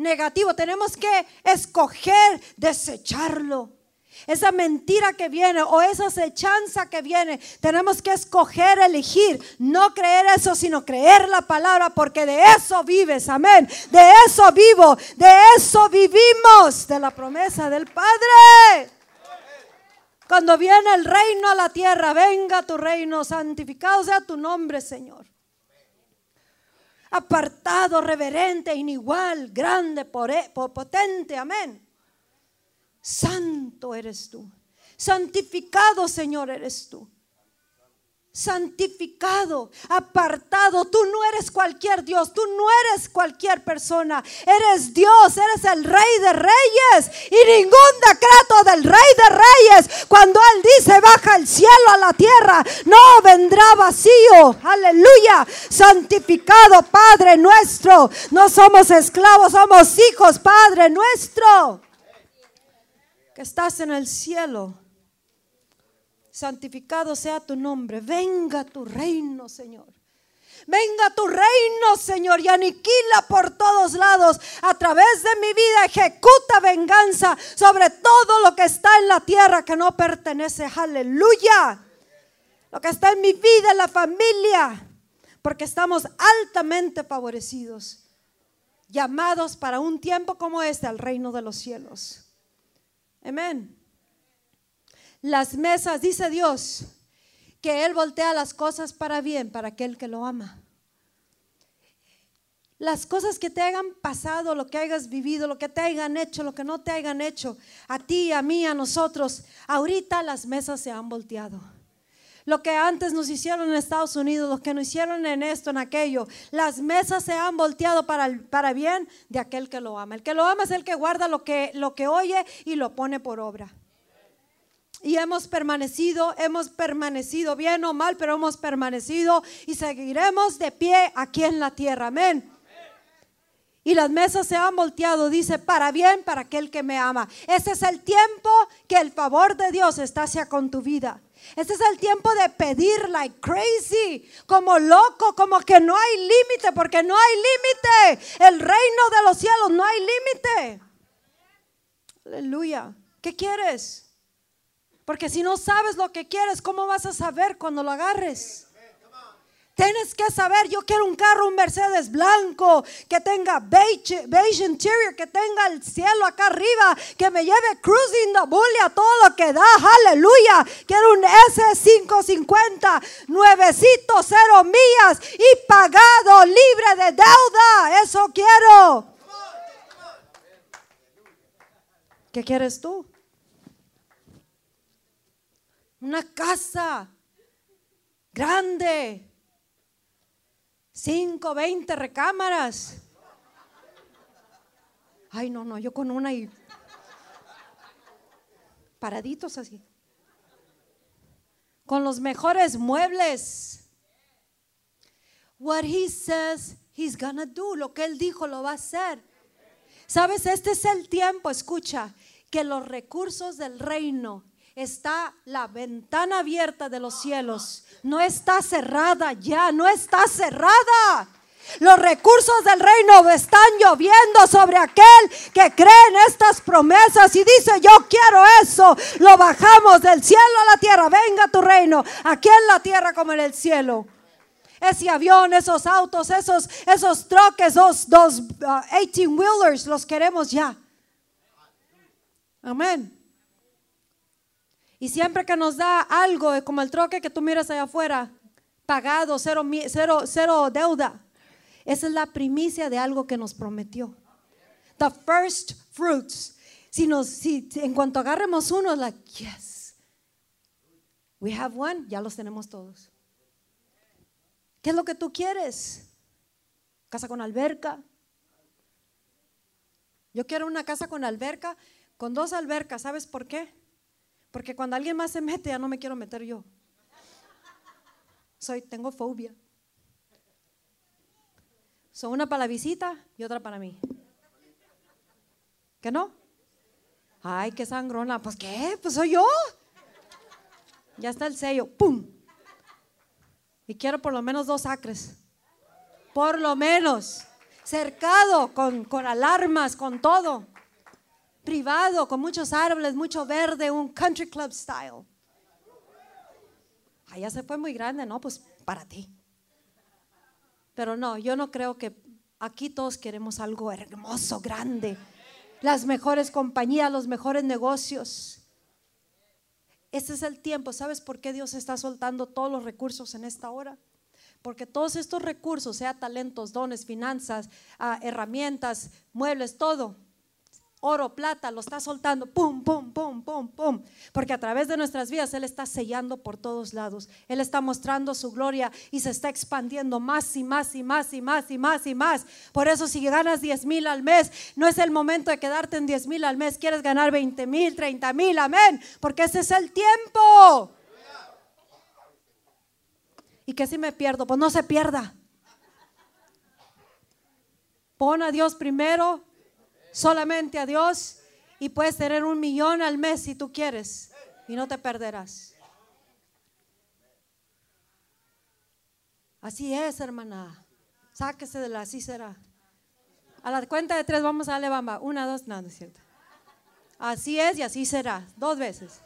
A: negativo, tenemos que escoger desecharlo. Esa mentira que viene o esa acechanza que viene, tenemos que escoger, elegir, no creer eso, sino creer la palabra, porque de eso vives, amén. De eso vivo, de eso vivimos, de la promesa del Padre. Cuando viene el reino a la tierra, venga tu reino, santificado sea tu nombre, Señor. Apartado, reverente, inigual, grande, potente, amén. Eres tú. Santificado, Señor, eres tú. Santificado, apartado. Tú no eres cualquier Dios, tú no eres cualquier persona. Eres Dios, eres el Rey de Reyes. Y ningún decreto del Rey de Reyes, cuando Él dice baja el cielo a la tierra, no vendrá vacío. Aleluya. Santificado, Padre nuestro. No somos esclavos, somos hijos, Padre nuestro estás en el cielo. Santificado sea tu nombre. Venga tu reino, Señor. Venga tu reino, Señor, y aniquila por todos lados. A través de mi vida ejecuta venganza sobre todo lo que está en la tierra que no pertenece. Aleluya. Lo que está en mi vida, en la familia. Porque estamos altamente favorecidos. Llamados para un tiempo como este al reino de los cielos. Amén. Las mesas, dice Dios, que Él voltea las cosas para bien para aquel que lo ama. Las cosas que te hayan pasado, lo que hayas vivido, lo que te hayan hecho, lo que no te hayan hecho, a ti, a mí, a nosotros, ahorita las mesas se han volteado. Lo que antes nos hicieron en Estados Unidos, lo que nos hicieron en esto, en aquello, las mesas se han volteado para, para bien de aquel que lo ama. El que lo ama es el que guarda lo que, lo que oye y lo pone por obra. Y hemos permanecido, hemos permanecido bien o mal, pero hemos permanecido y seguiremos de pie aquí en la tierra. Amén. Y las mesas se han volteado, dice, para bien, para aquel que me ama. Ese es el tiempo que el favor de Dios está hacia con tu vida. Este es el tiempo de pedir like crazy, como loco, como que no hay límite, porque no hay límite. El reino de los cielos no hay límite. Aleluya. ¿Qué quieres? Porque si no sabes lo que quieres, ¿cómo vas a saber cuando lo agarres? Tienes que saber, yo quiero un carro, un Mercedes blanco, que tenga beige, beige interior, que tenga el cielo acá arriba, que me lleve cruising the bully a todo lo que da, aleluya. Quiero un S550, nuevecito, cero millas y pagado, libre de deuda. Eso quiero. ¿Qué quieres tú? Una casa grande, 5, 20 recámaras. Ay, no, no, yo con una y paraditos así. Con los mejores muebles. What he says he's gonna do, lo que él dijo lo va a hacer. Sabes, este es el tiempo, escucha, que los recursos del reino está la ventana abierta de los cielos. No está cerrada ya, no está cerrada. Los recursos del reino están lloviendo sobre aquel que cree en estas promesas y dice, yo quiero eso. Lo bajamos del cielo a la tierra. Venga tu reino, aquí en la tierra como en el cielo. Ese avión, esos autos, esos, esos troques, esos dos 18 uh, los queremos ya. Amén. Y siempre que nos da algo, como el troque que tú miras allá afuera, pagado, cero, cero, cero deuda, esa es la primicia de algo que nos prometió. The first fruits. Si, nos, si en cuanto agarremos uno, like, yes, we have one, ya los tenemos todos. ¿Qué es lo que tú quieres? ¿Casa con alberca? Yo quiero una casa con alberca, con dos albercas. ¿Sabes por qué? Porque cuando alguien más se mete, ya no me quiero meter yo. Soy, tengo fobia. Son una para la visita y otra para mí. ¿Qué no? Ay, qué sangrona. Pues qué, pues soy yo. Ya está el sello. ¡Pum! Y quiero por lo menos dos acres. Por lo menos. Cercado, con, con alarmas, con todo. Privado, con muchos árboles, mucho verde, un country club style. Allá se fue muy grande, ¿no? Pues para ti. Pero no, yo no creo que aquí todos queremos algo hermoso, grande. Las mejores compañías, los mejores negocios. Este es el tiempo. ¿Sabes por qué Dios está soltando todos los recursos en esta hora? Porque todos estos recursos, sea talentos, dones, finanzas, ah, herramientas, muebles, todo, oro, plata, lo está soltando, pum, pum, pum, pum, pum. Porque a través de nuestras vidas Él está sellando por todos lados. Él está mostrando su gloria y se está expandiendo más y más y más y más y más y más. Por eso si ganas 10 mil al mes, no es el momento de quedarte en 10 mil al mes, quieres ganar 20 mil, 30 mil, amén. Porque ese es el tiempo. ¿Y que si me pierdo? Pues no se pierda. Pon a Dios primero solamente a Dios y puedes tener un millón al mes si tú quieres y no te perderás. Así es, hermana. Sáquese de la, así será. A la cuenta de tres vamos a darle bamba. Una, dos, no, no es cierto. Así es y así será. Dos veces.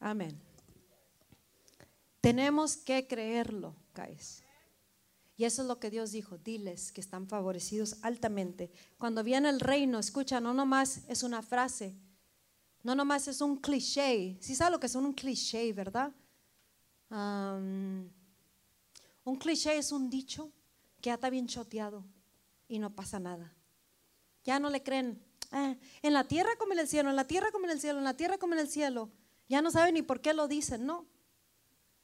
A: Amén. Tenemos que creerlo. Y eso es lo que Dios dijo, diles que están favorecidos altamente. Cuando viene el reino, escucha, no nomás es una frase, no nomás es un cliché. Si ¿Sí lo que es un cliché, ¿verdad? un cliché es un dicho que ya está bien choteado y no pasa nada. Ya no le creen. Ah, en la tierra como en el cielo, en la tierra como en el cielo, en la tierra como en el cielo. Ya no saben ni por qué lo dicen, no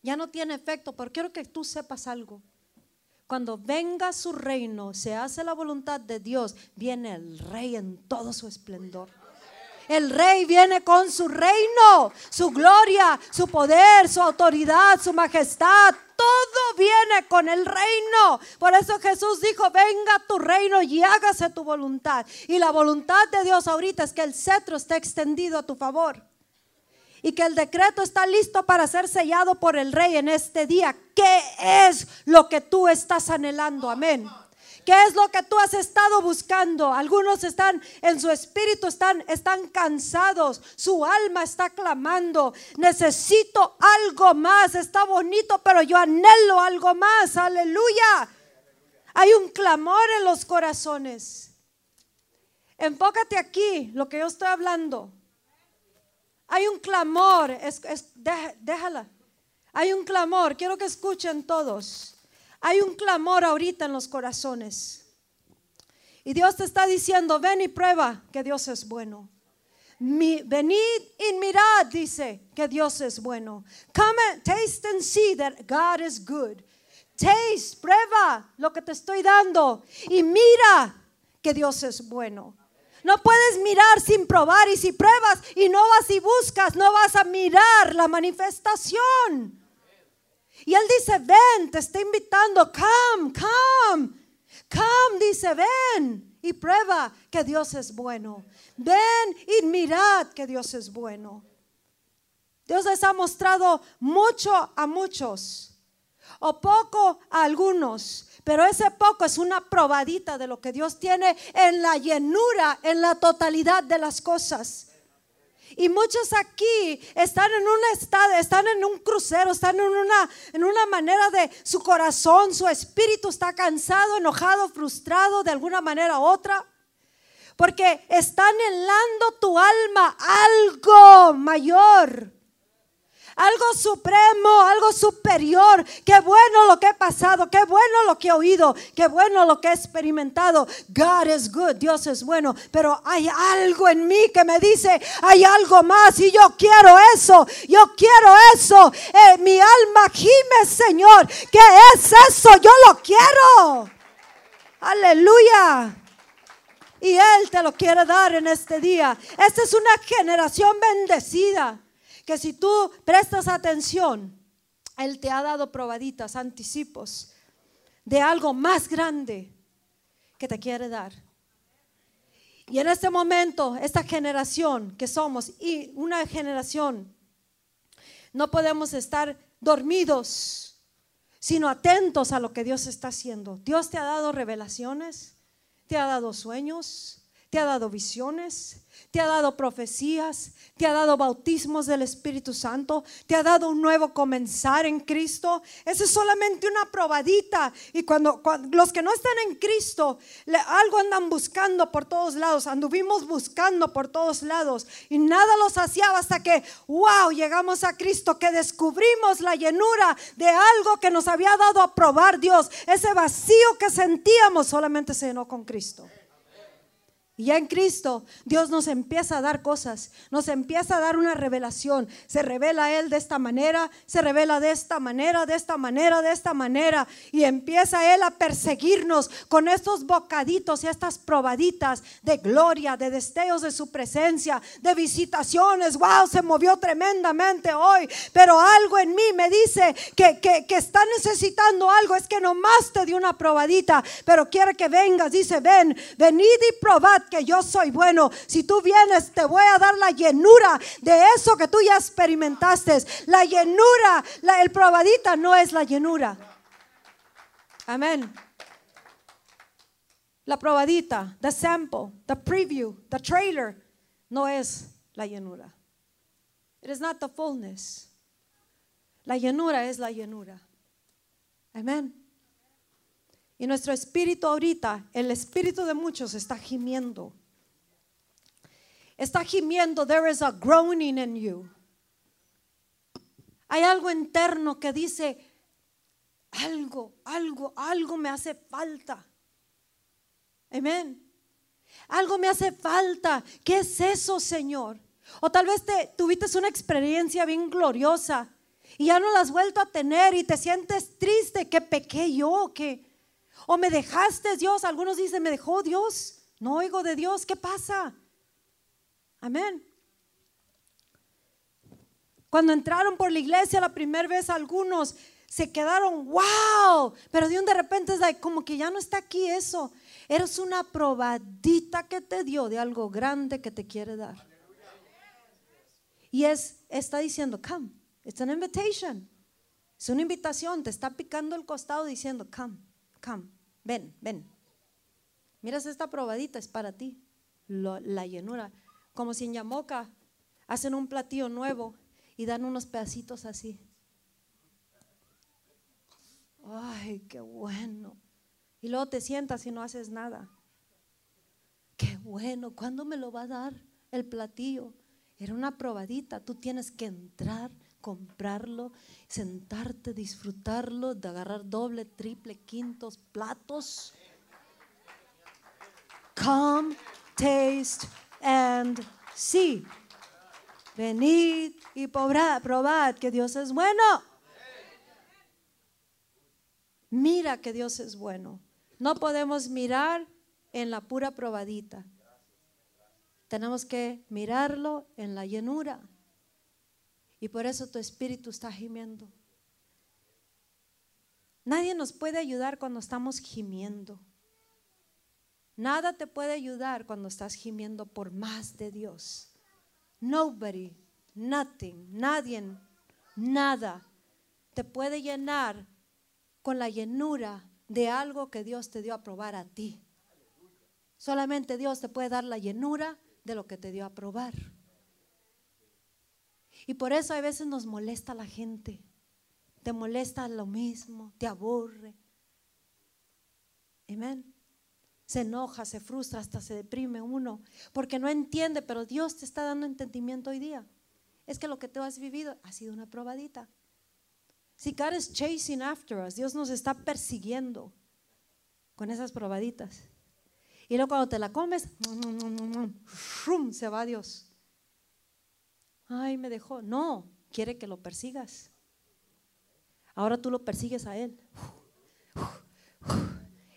A: ya no tiene efecto, pero quiero que tú sepas algo. Cuando venga su reino, se hace la voluntad de Dios, viene el rey en todo su esplendor. El rey viene con su reino, su gloria, su poder, su autoridad, su majestad. Todo viene con el reino. Por eso Jesús dijo, venga tu reino y hágase tu voluntad. Y la voluntad de Dios ahorita es que el cetro esté extendido a tu favor y que el decreto está listo para ser sellado por el rey en este día. ¿Qué es lo que tú estás anhelando? Amén. ¿Qué es lo que tú has estado buscando? Algunos están en su espíritu, están, están cansados, su alma está clamando, necesito algo más, está bonito, pero yo anhelo algo más, aleluya. Hay un clamor en los corazones. Enfócate aquí, lo que yo estoy hablando. Hay un clamor, déjala. Hay un clamor, quiero que escuchen todos. Hay un clamor ahorita en los corazones. Y Dios te está diciendo, ven y prueba que Dios es bueno. venid y mirad, dice que Dios es bueno. Come and taste and see that God is good. Taste, prueba lo que te estoy dando y mira que Dios es bueno. No puedes mirar sin probar y si pruebas y no vas y buscas, no vas a mirar la manifestación. Y él dice, ven, te está invitando, come, come, come, dice, ven y prueba que Dios es bueno. Ven y mirad que Dios es bueno. Dios les ha mostrado mucho a muchos o poco a algunos. Pero ese poco es una probadita de lo que Dios tiene en la llenura, en la totalidad de las cosas. Y muchos aquí están en un estado, están en un crucero, están en una, en una manera de su corazón, su espíritu está cansado, enojado, frustrado de alguna manera u otra. Porque están helando tu alma algo mayor algo supremo, algo superior. Qué bueno lo que he pasado, qué bueno lo que he oído, qué bueno lo que he experimentado. God is good, Dios es bueno, pero hay algo en mí que me dice, hay algo más y yo quiero eso, yo quiero eso. Eh, mi alma gime, Señor, ¿qué es eso? Yo lo quiero. Aleluya. Y Él te lo quiere dar en este día. Esta es una generación bendecida que si tú prestas atención, Él te ha dado probaditas, anticipos de algo más grande que te quiere dar. Y en este momento, esta generación que somos, y una generación, no podemos estar dormidos, sino atentos a lo que Dios está haciendo. Dios te ha dado revelaciones, te ha dado sueños, te ha dado visiones, te ha dado profecías, te ha dado bautismos del Espíritu Santo, te ha dado un nuevo comenzar en Cristo. Eso es solamente una probadita. Y cuando, los que no están en Cristo, algo andan buscando por todos lados, anduvimos buscando por todos lados y nada los saciaba hasta que, wow, llegamos a Cristo, que descubrimos la llenura de algo que nos había dado a probar Dios. Ese vacío que sentíamos solamente se llenó con Cristo. Y ya en Cristo Dios nos empieza a dar cosas, nos empieza a dar una revelación. Se revela Él de esta manera, se revela de esta manera, de esta manera, de esta manera. Y empieza Él a perseguirnos con estos bocaditos y estas probaditas de gloria, de destellos de su presencia, de visitaciones. Wow, se movió tremendamente hoy. Pero algo en mí me dice que, que, que está necesitando algo. Es que nomás te dio una probadita, pero quiere que vengas. Dice, ven, venid y probad que yo soy bueno. Si tú vienes, te voy a dar la llenura de eso que tú ya experimentaste. La llenura, el probadita no es la llenura. Amén. La probadita, the sample, the preview, the trailer, no es la llenura. It is not the fullness. La llenura es la llenura. Amén. Y nuestro espíritu ahorita, el espíritu de muchos está gimiendo. Está gimiendo, there is a groaning in you. Hay algo interno que dice, algo, algo, algo me hace falta. Amén. Algo me hace falta. ¿Qué es eso, Señor? O tal vez te tuviste una experiencia bien gloriosa y ya no la has vuelto a tener y te sientes triste que pequé yo, que o me dejaste Dios. Algunos dicen, me dejó Dios. No oigo de Dios. ¿Qué pasa? Amén. Cuando entraron por la iglesia la primera vez, algunos se quedaron, wow, pero de un de repente es como que ya no está aquí eso. Eres una probadita que te dio de algo grande que te quiere dar. Y es, está diciendo, come, it's an invitation. Es una invitación, te está picando el costado diciendo, come, come ven, ven, Miras esta probadita, es para ti. La llenura. Como si en Yamoca hacen un platillo nuevo y dan unos pedacitos así. Ay, qué bueno. Y luego te sientas y no haces nada. Qué bueno, ¿cuándo me lo va a dar el platillo? Era una probadita, tú tienes que entrar, comprarlo, sentarte, disfrutarlo, de agarrar doble, triple, quintos platos. Come, taste and see. Venid y probad, probad que Dios es bueno. Mira que Dios es bueno. No podemos mirar en la pura probadita. Tenemos que mirarlo en la llenura. Y por eso tu espíritu está gimiendo. Nadie nos puede ayudar cuando estamos gimiendo. Nada te puede ayudar cuando estás gimiendo por más de Dios. Nobody, nothing, nadie, nada te puede llenar con la llenura de algo que Dios te dio a probar a ti. Solamente Dios te puede dar la llenura de lo que te dio a probar. Y por eso a veces nos molesta la gente. Te molesta lo mismo, te aburre. Amén. Se enoja, se frustra, hasta se deprime uno, porque no entiende, pero Dios te está dando entendimiento hoy día. Es que lo que tú has vivido ha sido una probadita. Si God is chasing after us, Dios nos está persiguiendo con esas probaditas. Y luego cuando te la comes, ¡shum! se va Dios. Ay, me dejó. No, quiere que lo persigas. Ahora tú lo persigues a Él.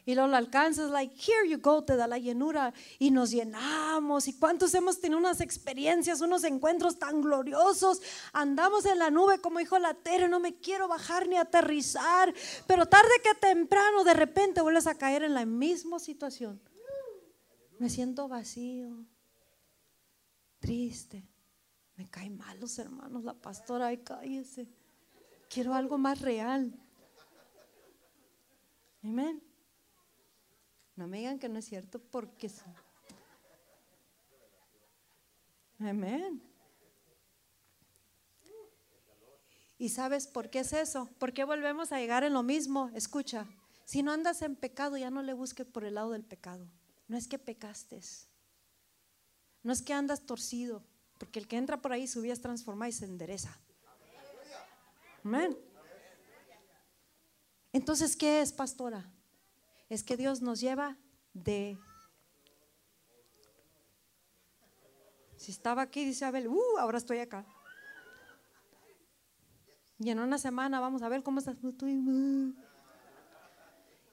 A: Y luego lo alcanzas, like, here you go, te da la llenura y nos llenamos. ¿Y cuántos hemos tenido unas experiencias, unos encuentros tan gloriosos? Andamos en la nube, como dijo la Tere, no me quiero bajar ni aterrizar. Pero tarde que temprano, de repente vuelves a caer en la misma situación. Me siento vacío, triste. Me caen mal los hermanos, la pastora, ay, cállese. Quiero algo más real. Amén. No me digan que no es cierto porque sí. Amén. ¿Y sabes por qué es eso? ¿Por qué volvemos a llegar en lo mismo? Escucha, si no andas en pecado, ya no le busques por el lado del pecado. No es que pecastes. No es que andas torcido, porque el que entra por ahí su vida es transformada y se endereza. Amén. Entonces, ¿qué es, pastora? Es que Dios nos lleva de... Si estaba aquí, dice Abel, uh, ahora estoy acá. Y en una semana vamos a ver cómo estás.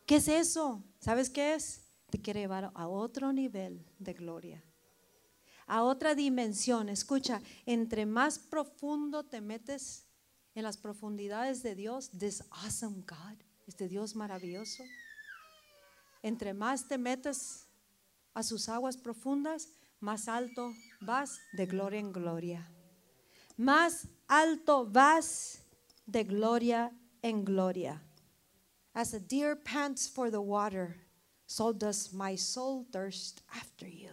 A: ¿Qué es eso? ¿Sabes qué es? Te quiere llevar a otro nivel de gloria, a otra dimensión. Escucha, entre más profundo te metes en las profundidades de Dios, this awesome God, este Dios maravilloso, entre más te metes a sus aguas profundas, más alto vas de gloria en gloria. Más alto vas de gloria en gloria. As a deer pants for the water, so does my soul thirst after you.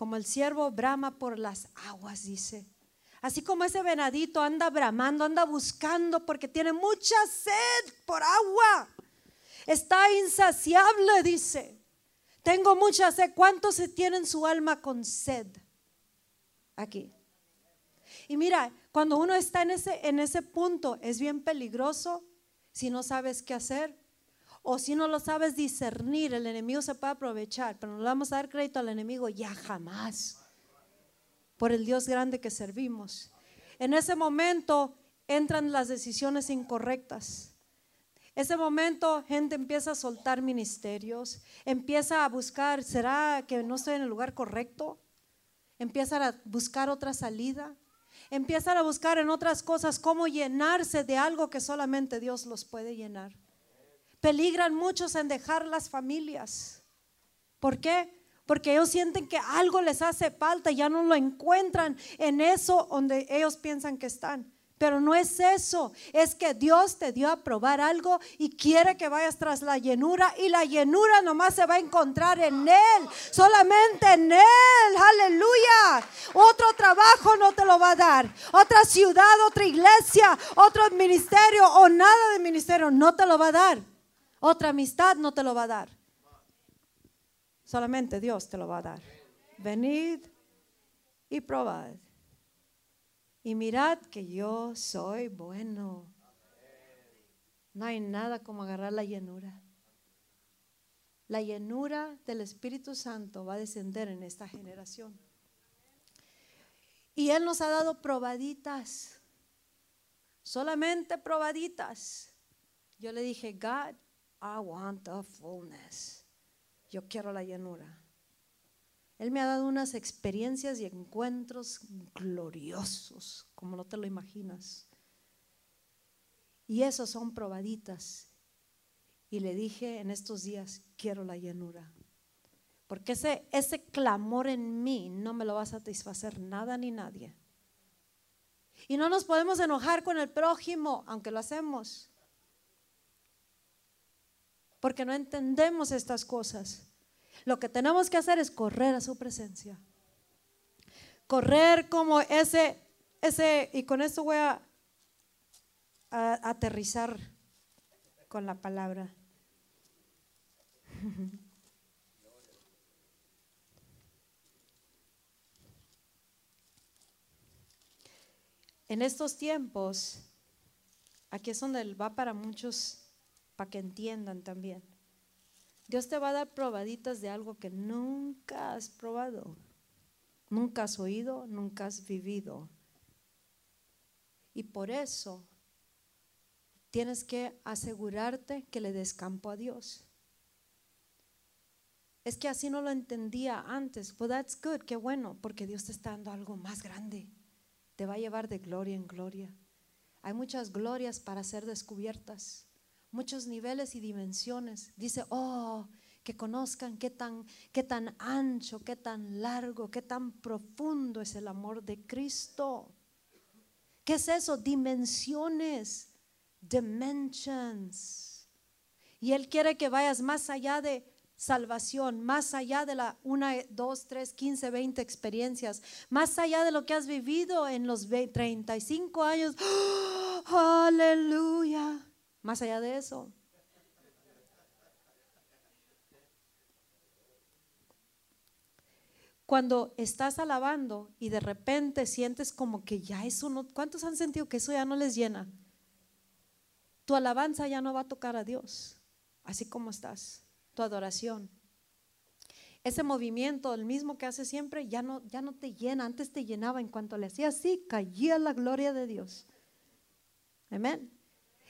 A: Como el siervo brama por las aguas, dice. Así como ese venadito anda bramando, anda buscando porque tiene mucha sed por agua. Está insaciable, dice. Tengo mucha sed. ¿Cuántos se tienen su alma con sed? Aquí. Y mira, cuando uno está en ese, en ese punto, es bien peligroso si no sabes qué hacer. O si no lo sabes discernir, el enemigo se puede aprovechar, pero no le vamos a dar crédito al enemigo ya jamás. Por el Dios grande que servimos. En ese momento entran las decisiones incorrectas. Ese momento gente empieza a soltar ministerios, empieza a buscar, ¿será que no estoy en el lugar correcto? Empiezan a buscar otra salida, empiezan a buscar en otras cosas cómo llenarse de algo que solamente Dios los puede llenar. Peligran muchos en dejar las familias. ¿Por qué? Porque ellos sienten que algo les hace falta y ya no lo encuentran en eso donde ellos piensan que están. Pero no es eso, es que Dios te dio a probar algo y quiere que vayas tras la llenura y la llenura nomás se va a encontrar en Él, solamente en Él, aleluya. Otro trabajo no te lo va a dar, otra ciudad, otra iglesia, otro ministerio o nada de ministerio no te lo va a dar, otra amistad no te lo va a dar. Solamente Dios te lo va a dar. Venid y probad y mirad que yo soy bueno. No hay nada como agarrar la llenura. La llenura del Espíritu Santo va a descender en esta generación. Y Él nos ha dado probaditas, solamente probaditas. Yo le dije, God, I want the fullness. Yo quiero la llenura. Él me ha dado unas experiencias y encuentros gloriosos, como no te lo imaginas. Y esos son probaditas. Y le dije en estos días, quiero la llenura. Porque ese, ese clamor en mí no me lo va a satisfacer nada ni nadie. Y no nos podemos enojar con el prójimo, aunque lo hacemos. Porque no entendemos estas cosas. Lo que tenemos que hacer es correr a su presencia. Correr como ese, ese, y con esto voy a, aterrizar con la palabra. En estos tiempos, aquí es donde va para muchos, para que entiendan también. Dios te va a dar probaditas de algo que nunca has probado, nunca has oído, nunca has vivido. Y por eso tienes que asegurarte que le des campo a Dios. Es que así no lo entendía antes. But that's good, qué bueno, porque Dios te está dando algo más grande. Te va a llevar de gloria en gloria. Hay muchas glorias para ser descubiertas muchos niveles y dimensiones. Dice, oh, que conozcan qué tan, qué tan ancho, qué tan largo, qué tan profundo es el amor de Cristo. ¿Qué es eso? Dimensiones, dimensions. Y Él quiere que vayas más allá de salvación, más allá de la 1, 2, 3, 15, 20 experiencias, más allá de lo que has vivido en los 35 años. aleluya. Más allá de eso. Cuando estás alabando y de repente sientes como que ya eso no, ¿cuántos han sentido que eso ya no les llena? Tu alabanza ya no va a tocar a Dios, así como estás, tu adoración. Ese movimiento, el mismo que hace siempre, ya no, ya no te llena. Antes te llenaba, en cuanto le hacía así, caía la gloria de Dios. Amén.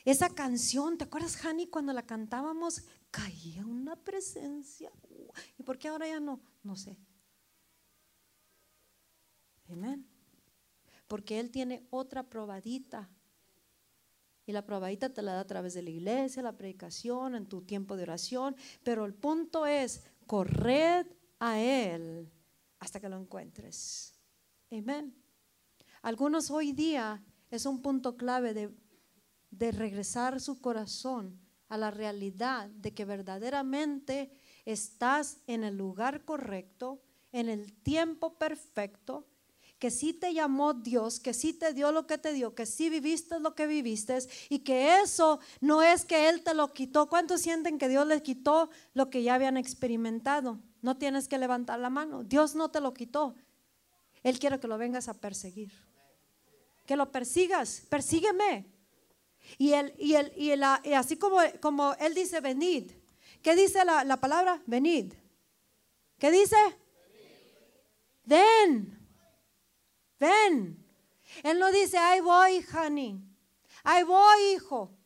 A: Esa canción, ¿te acuerdas, Hani, cuando la cantábamos? Caía una presencia. ¿Y por qué ahora ya no? No sé. Amén. Porque Él tiene otra probadita. Y la probadita te la da a través de la iglesia, la predicación, en tu tiempo de oración. Pero el punto es, corred a Él hasta que lo encuentres. Amén. Algunos hoy día es un punto clave de de regresar su corazón a la realidad de que verdaderamente estás en el lugar correcto, en el tiempo perfecto, que sí te llamó Dios, que sí te dio lo que te dio, que sí viviste lo que viviste y que eso no es que Él te lo quitó. ¿Cuántos sienten que Dios les quitó lo que ya habían experimentado? No tienes que levantar la mano. Dios no te lo quitó. Él quiere que lo vengas a perseguir. Que lo persigas. Persígueme. Y, el, y, el, y, el, y así como, como él dice, venid. ¿Qué dice la, la palabra? Venid. ¿Qué dice? Ven. Ven. Él no dice, ahí voy, honey. Ahí voy, hijo.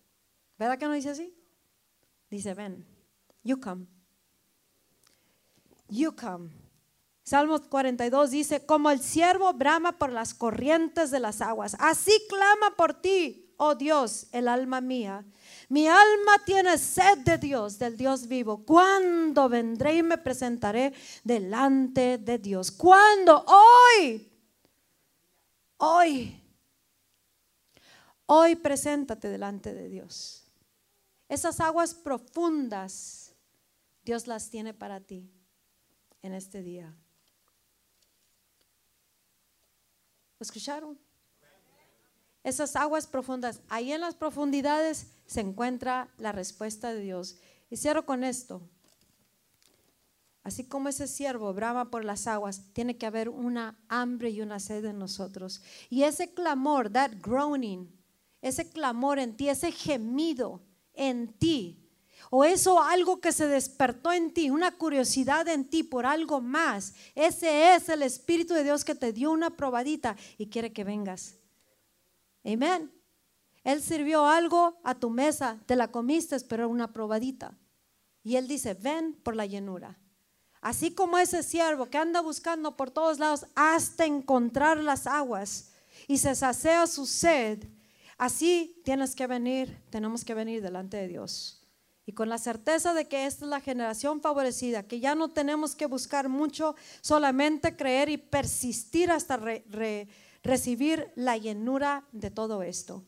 A: ¿Verdad que no dice así? Dice, ven. You come. You come. Salmos 42 dice, como el siervo brama por las corrientes de las aguas, así clama por ti, oh Dios, el alma mía. Mi alma tiene sed de Dios, del Dios vivo. ¿Cuándo vendré y me presentaré delante de Dios? ¿Cuándo? Hoy. Hoy. Hoy preséntate delante de Dios. Esas aguas profundas, Dios las tiene para ti en este día. ¿Escucharon? Esas aguas profundas, ahí en las profundidades se encuentra la respuesta de Dios. Y cierro con esto. Así como ese siervo brama por las aguas, tiene que haber una hambre y una sed en nosotros. Y ese clamor, that groaning, ese clamor en ti, ese gemido en ti, o eso algo que se despertó en ti, una curiosidad en ti por algo más, ese es el Espíritu de Dios que te dio una probadita y quiere que vengas. Amén. Él sirvió algo a tu mesa, te la comiste, pero una probadita. Y Él dice, ven por la llenura. Así como ese siervo que anda buscando por todos lados hasta encontrar las aguas y se sacea su sed, así tienes que venir, tenemos que venir delante de Dios. Y con la certeza de que esta es la generación favorecida, que ya no tenemos que buscar mucho, solamente creer y persistir hasta recibir la llenura de todo esto.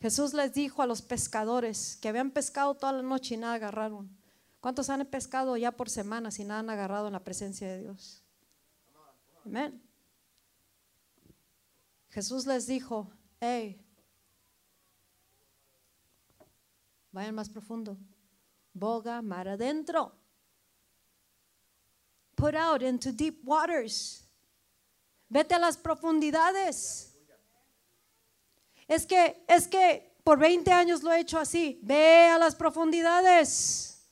A: Jesús les dijo a los pescadores que habían pescado toda la noche y nada agarraron. ¿Cuántos han pescado ya por semanas y nada han agarrado en la presencia de Dios? Amén. Jesús les dijo, hey, vayan más profundo, boga mar adentro. Put out into deep waters. Vete a las profundidades. Es que, es que por 20 años lo he hecho así. Ve a las profundidades.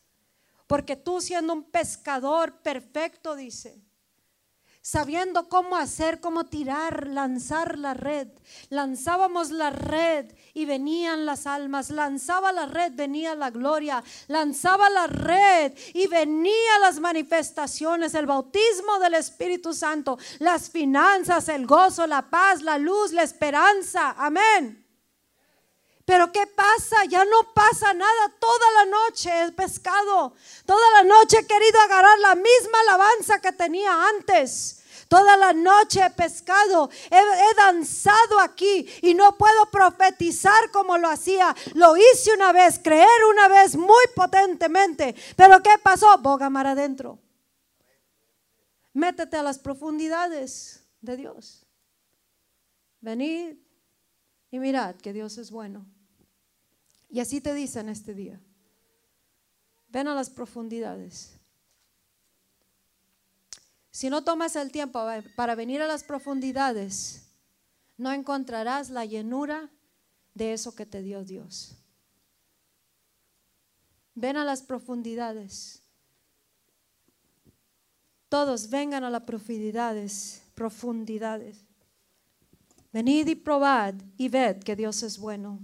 A: Porque tú siendo un pescador perfecto, dice, sabiendo cómo hacer, cómo tirar, lanzar la red. Lanzábamos la red y venían las almas. Lanzaba la red, venía la gloria. Lanzaba la red y venía las manifestaciones, el bautismo del Espíritu Santo, las finanzas, el gozo, la paz, la luz, la esperanza. Amén. Pero ¿qué pasa? Ya no pasa nada. Toda la noche he pescado. Toda la noche he querido agarrar la misma alabanza que tenía antes. Toda la noche he pescado, he, danzado aquí y no puedo profetizar como lo hacía. Lo hice una vez, creer una vez muy potentemente. Pero ¿qué pasó? Boga mar adentro. Métete a las profundidades de Dios. Venid y mirad que Dios es bueno. Y así te dicen este día. Ven a las profundidades. Si no tomas el tiempo para venir a las profundidades, no encontrarás la llenura de eso que te dio Dios. Ven a las profundidades. Todos vengan a las profundidades, profundidades. Venid y probad y ved que Dios es bueno.